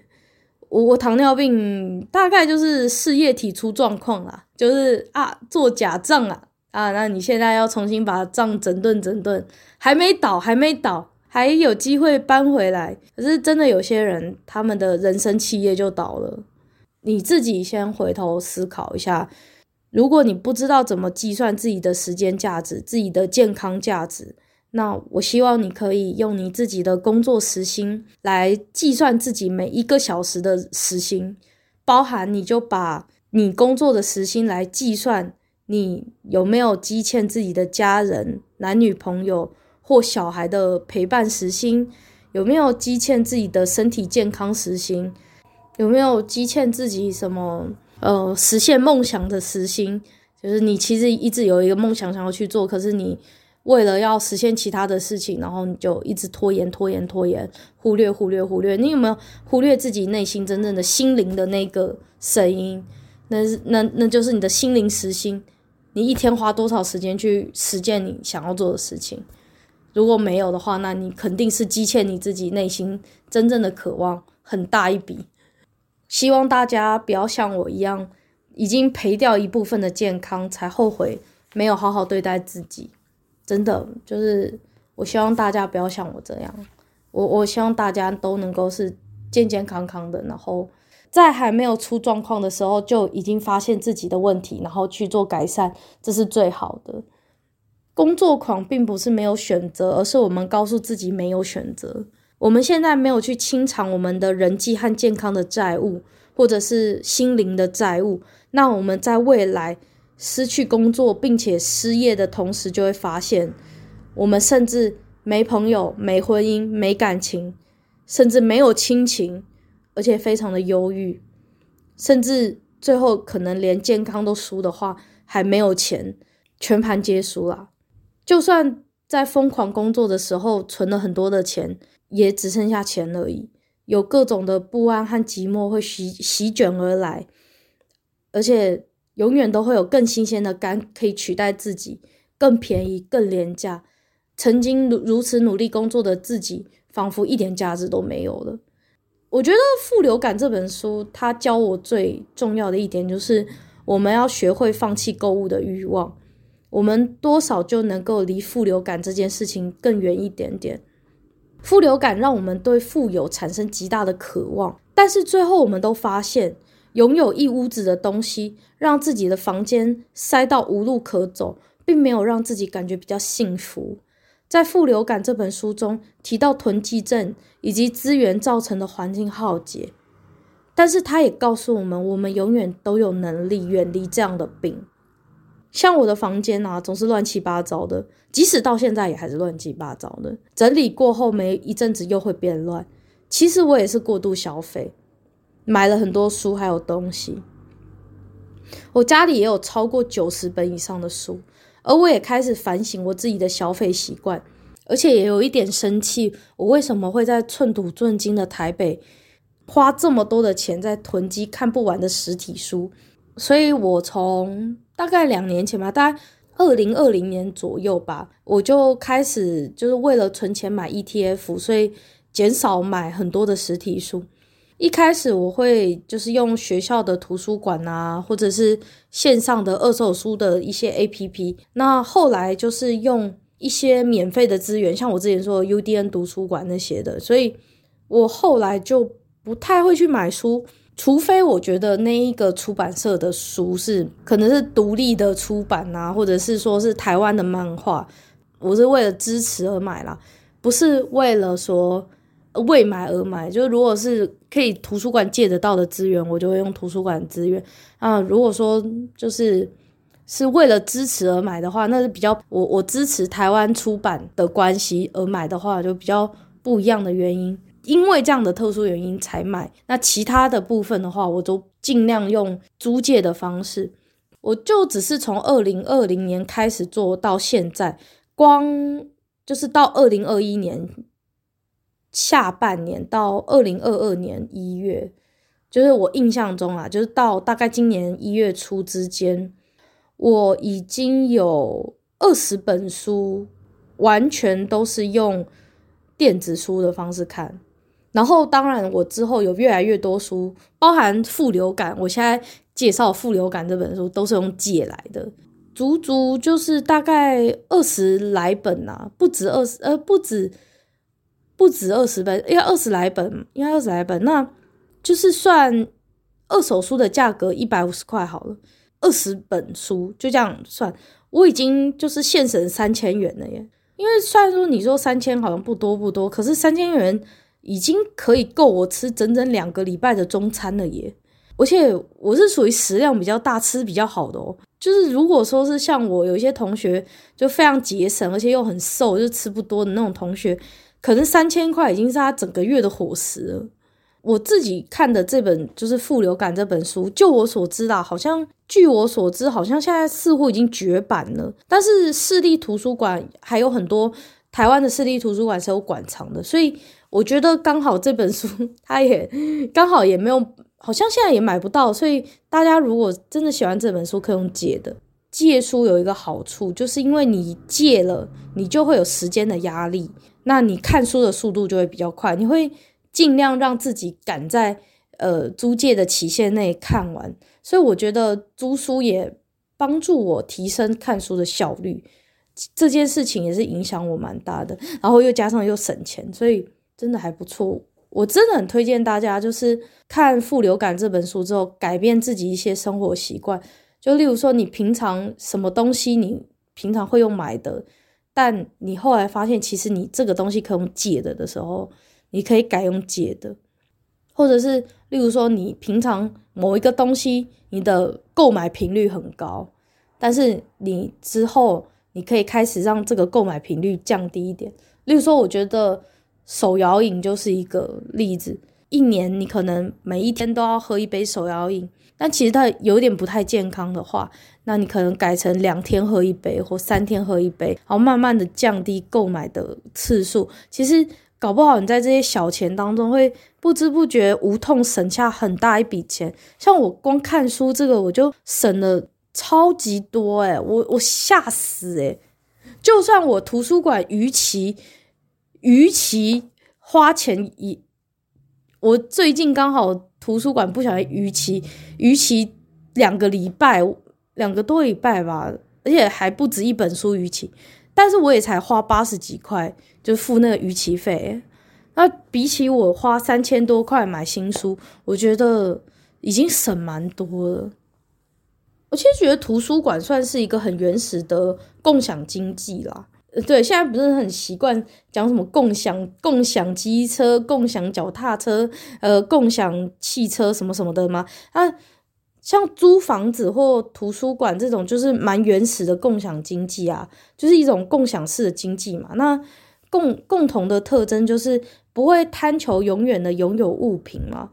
Speaker 1: 我我糖尿病大概就是事业体出状况啦，就是啊做假账啊啊，那你现在要重新把账整顿整顿，还没倒还没倒，还有机会搬回来。可是真的有些人，他们的人生企业就倒了。你自己先回头思考一下，如果你不知道怎么计算自己的时间价值、自己的健康价值。那我希望你可以用你自己的工作时薪来计算自己每一个小时的时薪，包含你就把你工作的时薪来计算你有没有积欠自己的家人、男女朋友或小孩的陪伴时薪，有没有积欠自己的身体健康时薪，有没有积欠自己什么呃实现梦想的时薪，就是你其实一直有一个梦想想要去做，可是你。为了要实现其他的事情，然后你就一直拖延、拖延、拖延，忽略、忽略、忽略。你有没有忽略自己内心真正的心灵的那个声音？那那那就是你的心灵时心。你一天花多少时间去实践你想要做的事情？如果没有的话，那你肯定是积欠你自己内心真正的渴望很大一笔。希望大家不要像我一样，已经赔掉一部分的健康，才后悔没有好好对待自己。真的就是，我希望大家不要像我这样，我我希望大家都能够是健健康康的，然后在还没有出状况的时候就已经发现自己的问题，然后去做改善，这是最好的。工作狂并不是没有选择，而是我们告诉自己没有选择。我们现在没有去清偿我们的人际和健康的债务，或者是心灵的债务，那我们在未来。失去工作并且失业的同时，就会发现我们甚至没朋友、没婚姻、没感情，甚至没有亲情，而且非常的忧郁，甚至最后可能连健康都输的话，还没有钱，全盘皆输了。就算在疯狂工作的时候存了很多的钱，也只剩下钱而已。有各种的不安和寂寞会席席卷而来，而且永远都会有更新鲜的肝可以取代自己，更便宜、更廉价。曾经如如此努力工作的自己，仿佛一点价值都没有了。我觉得《负流感》这本书，它教我最重要的一点就是，我们要学会放弃购物的欲望。我们多少就能够离负流感这件事情更远一点点。负流感让我们对富有产生极大的渴望，但是最后我们都发现，拥有一屋子的东西，让自己的房间塞到无路可走，并没有让自己感觉比较幸福。在《负流感》这本书中提到囤积症以及资源造成的环境浩劫，但是他也告诉我们，我们永远都有能力远离这样的病。像我的房间啊，总是乱七八糟的，即使到现在也还是乱七八糟的。整理过后没一阵子又会变乱。其实我也是过度消费，买了很多书还有东西。我家里也有超过九十本以上的书，而我也开始反省我自己的消费习惯，而且也有一点生气，我为什么会在寸土寸金的台北花这么多的钱在囤积看不完的实体书？所以我从大概两年前吧，大概二零二零年左右吧，我就开始就是为了存钱买 ETF，所以减少买很多的实体书。一开始我会就是用学校的图书馆啊，或者是线上的二手书的一些 APP。那后来就是用一些免费的资源，像我之前说的 UDN 读书馆那些的。所以我后来就不太会去买书。除非我觉得那一个出版社的书是可能是独立的出版啊，或者是说是台湾的漫画，我是为了支持而买啦，不是为了说为买而买。就是如果是可以图书馆借得到的资源，我就会用图书馆资源啊。如果说就是是为了支持而买的话，那是比较我我支持台湾出版的关系而买的话，就比较不一样的原因。因为这样的特殊原因才买，那其他的部分的话，我都尽量用租借的方式。我就只是从二零二零年开始做到现在，光就是到二零二一年下半年到二零二二年一月，就是我印象中啊，就是到大概今年一月初之间，我已经有二十本书，完全都是用电子书的方式看。然后，当然，我之后有越来越多书，包含《负流感》。我现在介绍《负流感》这本书都是用借来的，足足就是大概二十来本呐、啊，不止二十，呃，不止，不止二十本，应该二十来本，应该二十来本。那就是算二手书的价格一百五十块好了，二十本书就这样算，我已经就是现省三千元了耶。因为虽然说你说三千好像不多不多，可是三千元。已经可以够我吃整整两个礼拜的中餐了耶！而且我是属于食量比较大、吃比较好的哦。就是如果说是像我有一些同学就非常节省，而且又很瘦，就吃不多的那种同学，可能三千块已经是他整个月的伙食了。我自己看的这本就是《负流感》这本书，就我所知道，好像据我所知，好像现在似乎已经绝版了。但是市立图书馆还有很多台湾的市立图书馆是有馆藏的，所以。我觉得刚好这本书，它也刚好也没有，好像现在也买不到，所以大家如果真的喜欢这本书，可以用借的。借书有一个好处，就是因为你借了，你就会有时间的压力，那你看书的速度就会比较快，你会尽量让自己赶在呃租借的期限内看完。所以我觉得租书也帮助我提升看书的效率，这件事情也是影响我蛮大的。然后又加上又省钱，所以。真的还不错，我真的很推荐大家，就是看《负流感》这本书之后，改变自己一些生活习惯。就例如说，你平常什么东西你平常会用买的，但你后来发现其实你这个东西可以用借的的时候，你可以改用借的。或者是例如说，你平常某一个东西你的购买频率很高，但是你之后你可以开始让这个购买频率降低一点。例如说，我觉得。手摇饮就是一个例子，一年你可能每一天都要喝一杯手摇饮，但其实它有点不太健康的话，那你可能改成两天喝一杯或三天喝一杯，然后慢慢的降低购买的次数。其实搞不好你在这些小钱当中会不知不觉无痛省下很大一笔钱。像我光看书这个，我就省了超级多诶，我我吓死诶。就算我图书馆逾期，逾期花钱一，我最近刚好图书馆不小心逾期，逾期两个礼拜，两个多礼拜吧，而且还不止一本书逾期，但是我也才花八十几块，就付那个逾期费。那比起我花三千多块买新书，我觉得已经省蛮多了。我其实觉得图书馆算是一个很原始的共享经济啦。对，现在不是很习惯讲什么共享、共享机车、共享脚踏车、呃，共享汽车什么什么的吗？啊，像租房子或图书馆这种，就是蛮原始的共享经济啊，就是一种共享式的经济嘛。那共共同的特征就是不会贪求永远的拥有物品嘛。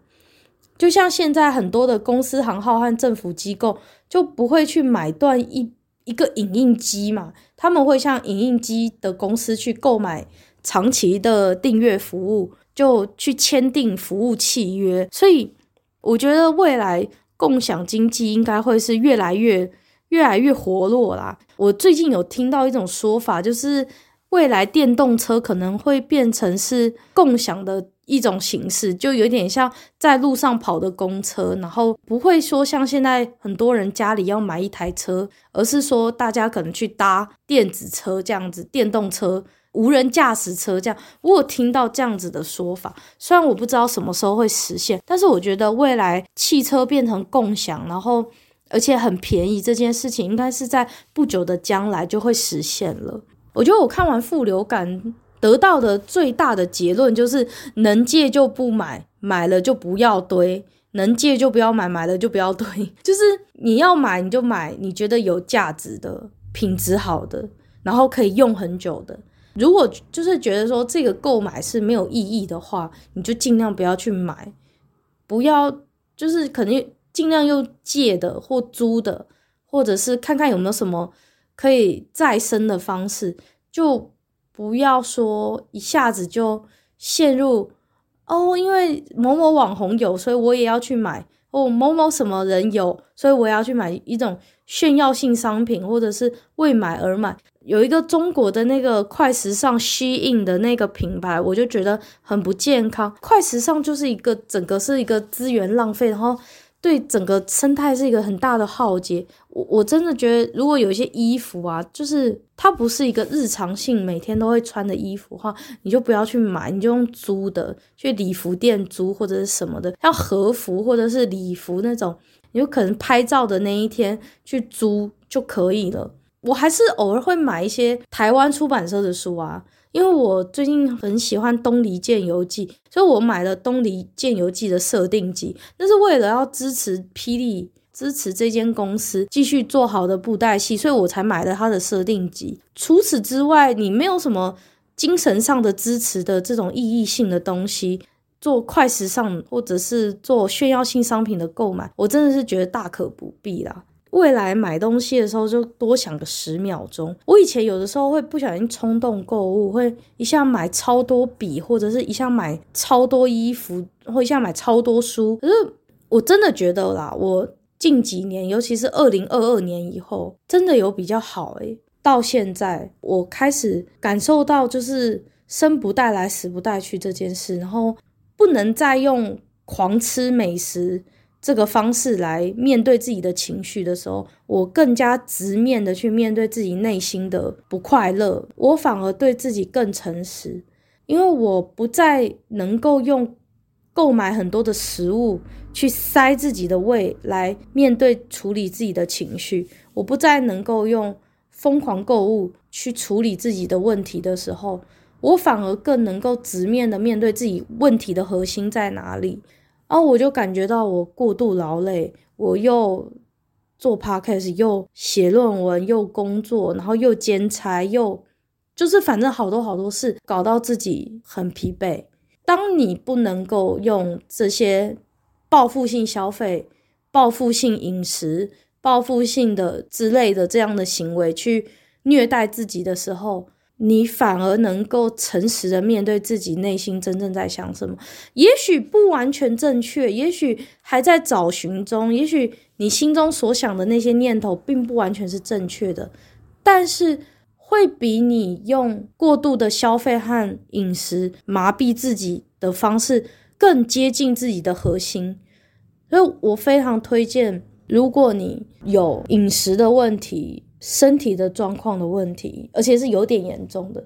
Speaker 1: 就像现在很多的公司行号和政府机构就不会去买断一一个影印机嘛，他们会向影印机的公司去购买长期的订阅服务，就去签订服务契约。所以我觉得未来共享经济应该会是越来越越来越活络啦。我最近有听到一种说法，就是未来电动车可能会变成是共享的。一种形式就有点像在路上跑的公车，然后不会说像现在很多人家里要买一台车，而是说大家可能去搭电子车这样子，电动车、无人驾驶车这样。我有听到这样子的说法，虽然我不知道什么时候会实现，但是我觉得未来汽车变成共享，然后而且很便宜这件事情，应该是在不久的将来就会实现了。我觉得我看完《负流感》。得到的最大的结论就是：能借就不买，买了就不要堆；能借就不要买，买了就不要堆。[laughs] 就是你要买你就买，你觉得有价值的、品质好的，然后可以用很久的。如果就是觉得说这个购买是没有意义的话，你就尽量不要去买，不要就是肯定尽量用借的或租的，或者是看看有没有什么可以再生的方式，就。不要说一下子就陷入哦，因为某某网红有，所以我也要去买哦。某某什么人有，所以我也要去买一种炫耀性商品，或者是为买而买。有一个中国的那个快时尚 Shein 的那个品牌，我就觉得很不健康。快时尚就是一个整个是一个资源浪费，然后。对整个生态是一个很大的浩劫。我我真的觉得，如果有一些衣服啊，就是它不是一个日常性每天都会穿的衣服的话，你就不要去买，你就用租的，去礼服店租或者是什么的，像和服或者是礼服那种，你就可能拍照的那一天去租就可以了。我还是偶尔会买一些台湾出版社的书啊。因为我最近很喜欢《东离剑游记》，所以我买了《东离剑游记》的设定集，那是为了要支持霹雳，支持这间公司继续做好的布袋戏，所以我才买了它的设定集。除此之外，你没有什么精神上的支持的这种意义性的东西，做快时尚或者是做炫耀性商品的购买，我真的是觉得大可不必啦。未来买东西的时候就多想个十秒钟。我以前有的时候会不小心冲动购物，会一下买超多笔，或者是一下买超多衣服，或一下买超多书。可是我真的觉得啦，我近几年，尤其是二零二二年以后，真的有比较好诶。到现在，我开始感受到就是生不带来，死不带去这件事，然后不能再用狂吃美食。这个方式来面对自己的情绪的时候，我更加直面的去面对自己内心的不快乐。我反而对自己更诚实，因为我不再能够用购买很多的食物去塞自己的胃来面对处理自己的情绪。我不再能够用疯狂购物去处理自己的问题的时候，我反而更能够直面的面对自己问题的核心在哪里。然后我就感觉到我过度劳累，我又做 podcast，又写论文，又工作，然后又兼差，又就是反正好多好多事，搞到自己很疲惫。当你不能够用这些报复性消费、报复性饮食、报复性的之类的这样的行为去虐待自己的时候，你反而能够诚实的面对自己内心真正在想什么。也许不完全正确，也许还在找寻中，也许你心中所想的那些念头并不完全是正确的，但是会比你用过度的消费和饮食麻痹自己的方式更接近自己的核心。所以我非常推荐，如果你有饮食的问题。身体的状况的问题，而且是有点严重的，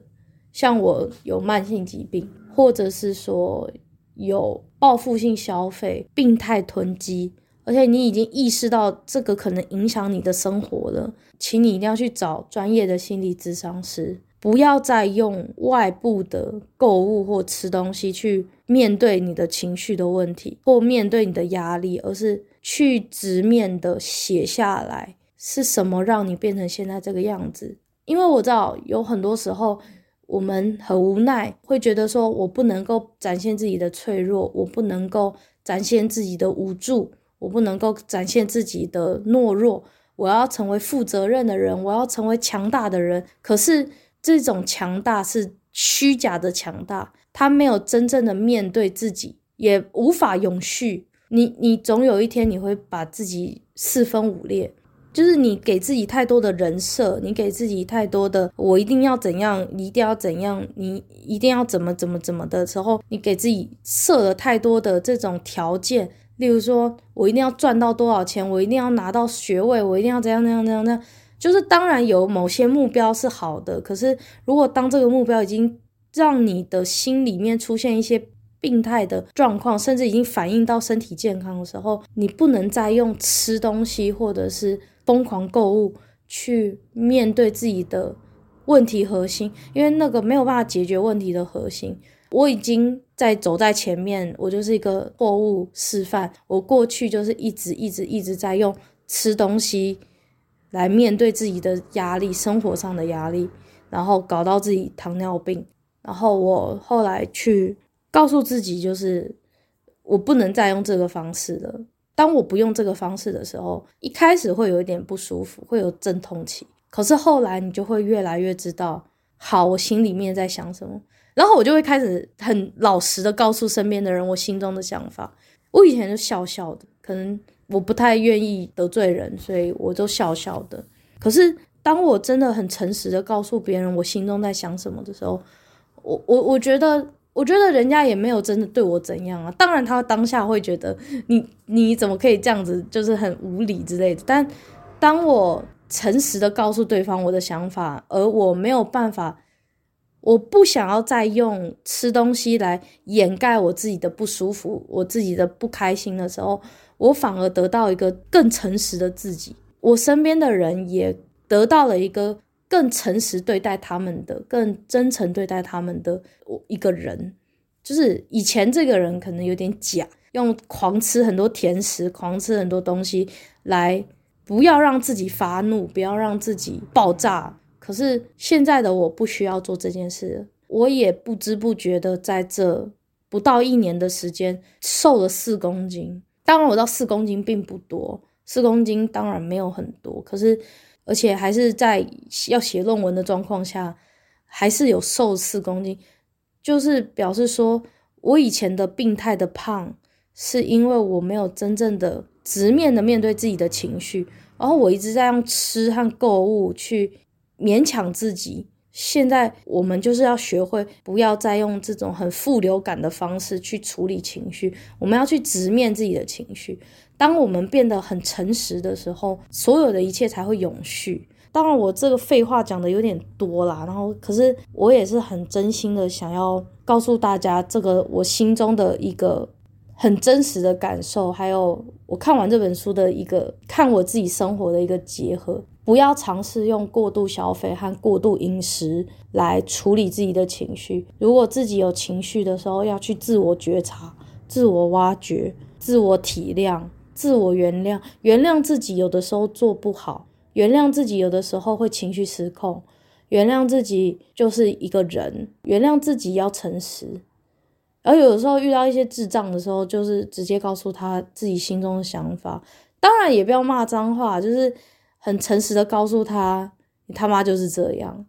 Speaker 1: 像我有慢性疾病，或者是说有报复性消费、病态囤积，而且你已经意识到这个可能影响你的生活了，请你一定要去找专业的心理咨商师，不要再用外部的购物或吃东西去面对你的情绪的问题，或面对你的压力，而是去直面的写下来。是什么让你变成现在这个样子？因为我知道有很多时候我们很无奈，会觉得说我不能够展现自己的脆弱，我不能够展现自己的无助，我不能够展现自己的懦弱。我要成为负责任的人，我要成为强大的人。可是这种强大是虚假的强大，他没有真正的面对自己，也无法永续。你你总有一天你会把自己四分五裂。就是你给自己太多的人设，你给自己太多的我一定要怎样，一定要怎样，你一定要怎么怎么怎么的时候，你给自己设了太多的这种条件。例如说，我一定要赚到多少钱，我一定要拿到学位，我一定要怎样怎样怎样怎样。就是当然有某些目标是好的，可是如果当这个目标已经让你的心里面出现一些病态的状况，甚至已经反映到身体健康的时候，你不能再用吃东西或者是。疯狂购物去面对自己的问题核心，因为那个没有办法解决问题的核心。我已经在走在前面，我就是一个错误示范。我过去就是一直一直一直在用吃东西来面对自己的压力，生活上的压力，然后搞到自己糖尿病。然后我后来去告诉自己，就是我不能再用这个方式了。当我不用这个方式的时候，一开始会有一点不舒服，会有阵痛期。可是后来你就会越来越知道，好，我心里面在想什么。然后我就会开始很老实的告诉身边的人我心中的想法。我以前就笑笑的，可能我不太愿意得罪人，所以我就笑笑的。可是当我真的很诚实的告诉别人我心中在想什么的时候，我我我觉得。我觉得人家也没有真的对我怎样啊，当然他当下会觉得你你怎么可以这样子，就是很无理之类的。但当我诚实的告诉对方我的想法，而我没有办法，我不想要再用吃东西来掩盖我自己的不舒服，我自己的不开心的时候，我反而得到一个更诚实的自己，我身边的人也得到了一个。更诚实对待他们的，更真诚对待他们的我一个人，就是以前这个人可能有点假，用狂吃很多甜食，狂吃很多东西来不要让自己发怒，不要让自己爆炸。可是现在的我不需要做这件事，我也不知不觉的在这不到一年的时间瘦了四公斤。当然，我知道四公斤并不多，四公斤当然没有很多，可是。而且还是在要写论文的状况下，还是有瘦四公斤，就是表示说我以前的病态的胖，是因为我没有真正的直面的面对自己的情绪，然后我一直在用吃和购物去勉强自己。现在我们就是要学会不要再用这种很负流感的方式去处理情绪，我们要去直面自己的情绪。当我们变得很诚实的时候，所有的一切才会永续。当然，我这个废话讲的有点多啦，然后可是我也是很真心的想要告诉大家，这个我心中的一个很真实的感受，还有我看完这本书的一个看我自己生活的一个结合。不要尝试用过度消费和过度饮食来处理自己的情绪。如果自己有情绪的时候，要去自我觉察、自我挖掘、自我体谅、自我原谅。原谅自己有的时候做不好，原谅自己有的时候会情绪失控，原谅自己就是一个人，原谅自己要诚实。而有的时候遇到一些智障的时候，就是直接告诉他自己心中的想法。当然也不要骂脏话，就是。很诚实的告诉他，你他妈就是这样，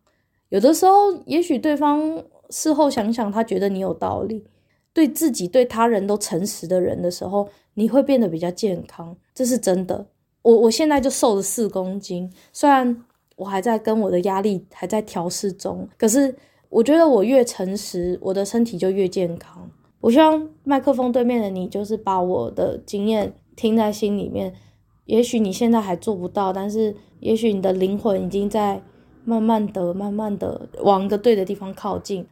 Speaker 1: 有的时候，也许对方事后想想，他觉得你有道理。对自己、对他人都诚实的人的时候，你会变得比较健康，这是真的。我我现在就瘦了四公斤，虽然我还在跟我的压力还在调试中，可是我觉得我越诚实，我的身体就越健康。我希望麦克风对面的你，就是把我的经验听在心里面。也许你现在还做不到，但是也许你的灵魂已经在慢慢的、慢慢的往一个对的地方靠近。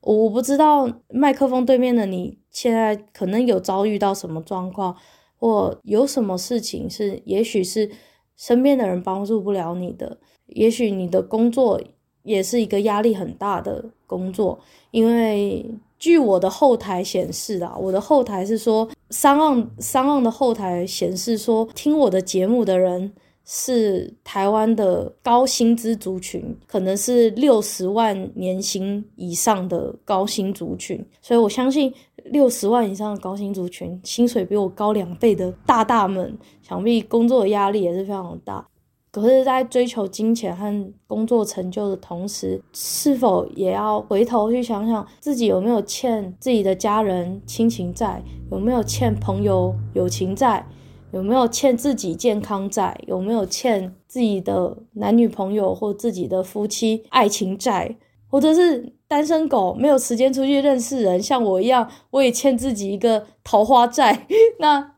Speaker 1: 我不知道麦克风对面的你现在可能有遭遇到什么状况，或有什么事情是，也许是身边的人帮助不了你的，也许你的工作也是一个压力很大的工作。因为据我的后台显示啊，我的后台是说，SoundOn SoundOn 的后台显示说，听我的节目的人。是台湾的高薪资族群，可能是六十万年薪以上的高薪族群，所以我相信六十万以上的高薪族群，薪水比我高两倍的大大们，想必工作的压力也是非常大。可是，在追求金钱和工作成就的同时，是否也要回头去想想自己有没有欠自己的家人亲情债，有没有欠朋友友情债？有没有欠自己健康债？有没有欠自己的男女朋友或自己的夫妻爱情债？或者是单身狗没有时间出去认识人，像我一样，我也欠自己一个桃花债。[laughs] 那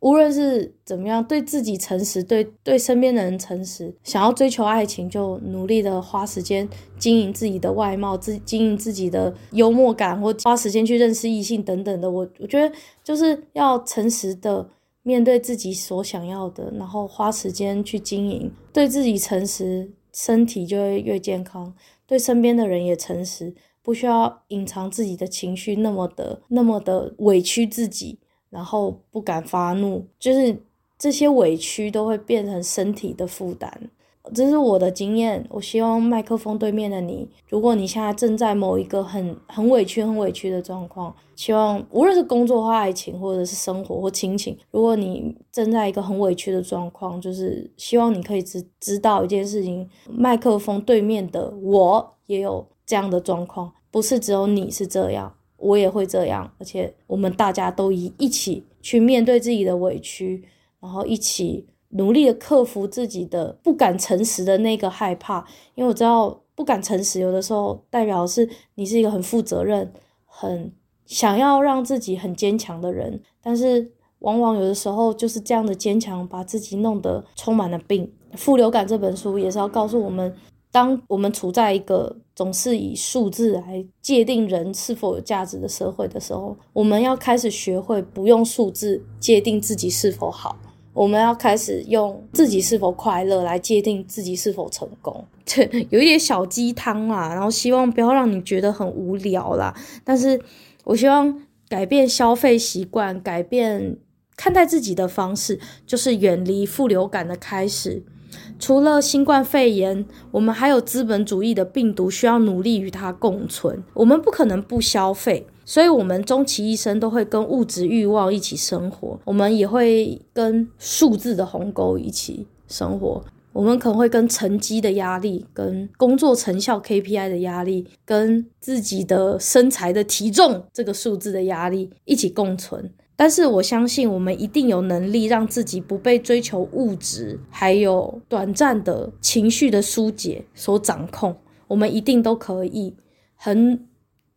Speaker 1: 无论是怎么样，对自己诚实，对对身边的人诚实，想要追求爱情，就努力的花时间经营自己的外貌，自经营自己的幽默感，或花时间去认识异性等等的。我我觉得就是要诚实的。面对自己所想要的，然后花时间去经营，对自己诚实，身体就会越健康；对身边的人也诚实，不需要隐藏自己的情绪，那么的那么的委屈自己，然后不敢发怒，就是这些委屈都会变成身体的负担。这是我的经验。我希望麦克风对面的你，如果你现在正在某一个很很委屈、很委屈的状况，希望无论是工作或爱情，或者是生活或亲情，如果你正在一个很委屈的状况，就是希望你可以知知道一件事情：麦克风对面的我也有这样的状况，不是只有你是这样，我也会这样，而且我们大家都一一起去面对自己的委屈，然后一起。努力的克服自己的不敢诚实的那个害怕，因为我知道不敢诚实，有的时候代表是你是一个很负责任、很想要让自己很坚强的人，但是往往有的时候就是这样的坚强，把自己弄得充满了病。《负流感》这本书也是要告诉我们，当我们处在一个总是以数字来界定人是否有价值的社会的时候，我们要开始学会不用数字界定自己是否好。我们要开始用自己是否快乐来界定自己是否成功，[laughs] 这有一点小鸡汤啦，然后希望不要让你觉得很无聊啦。但是我希望改变消费习惯，改变看待自己的方式，就是远离负流感的开始。除了新冠肺炎，我们还有资本主义的病毒需要努力与它共存。我们不可能不消费。所以，我们终其一生都会跟物质欲望一起生活，我们也会跟数字的鸿沟一起生活。我们可能会跟成绩的压力、跟工作成效 KPI 的压力、跟自己的身材的体重这个数字的压力一起共存。但是，我相信我们一定有能力让自己不被追求物质还有短暂的情绪的疏解所掌控。我们一定都可以很。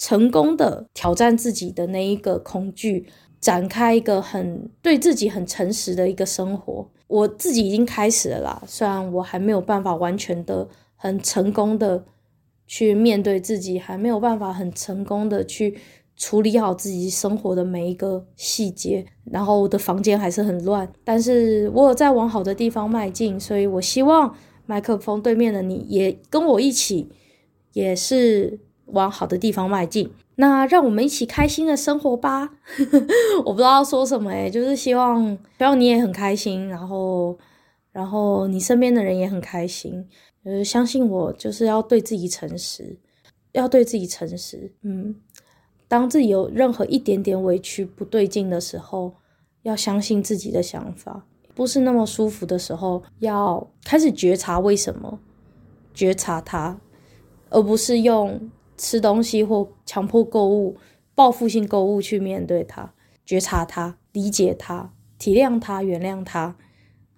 Speaker 1: 成功的挑战自己的那一个恐惧，展开一个很对自己很诚实的一个生活。我自己已经开始了啦，虽然我还没有办法完全的很成功的去面对自己，还没有办法很成功的去处理好自己生活的每一个细节，然后我的房间还是很乱，但是我有在往好的地方迈进，所以我希望麦克风对面的你也跟我一起，也是。往好的地方迈进，那让我们一起开心的生活吧。[laughs] 我不知道说什么诶，就是希望，希望你也很开心，然后，然后你身边的人也很开心。呃，相信我，就是要对自己诚实，要对自己诚实。嗯，当自己有任何一点点委屈不对劲的时候，要相信自己的想法。不是那么舒服的时候，要开始觉察为什么，觉察它。而不是用吃东西或强迫购物、报复性购物去面对它，觉察它，理解它，体谅它，原谅它。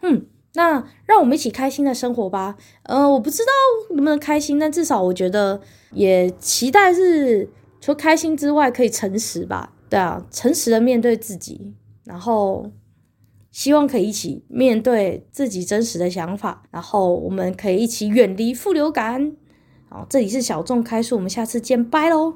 Speaker 1: 嗯，那让我们一起开心的生活吧。呃，我不知道能不能开心，但至少我觉得也期待是除了开心之外，可以诚实吧。对啊，诚实的面对自己，然后。希望可以一起面对自己真实的想法，然后我们可以一起远离负流感。好，这里是小众开书，我们下次见，拜喽。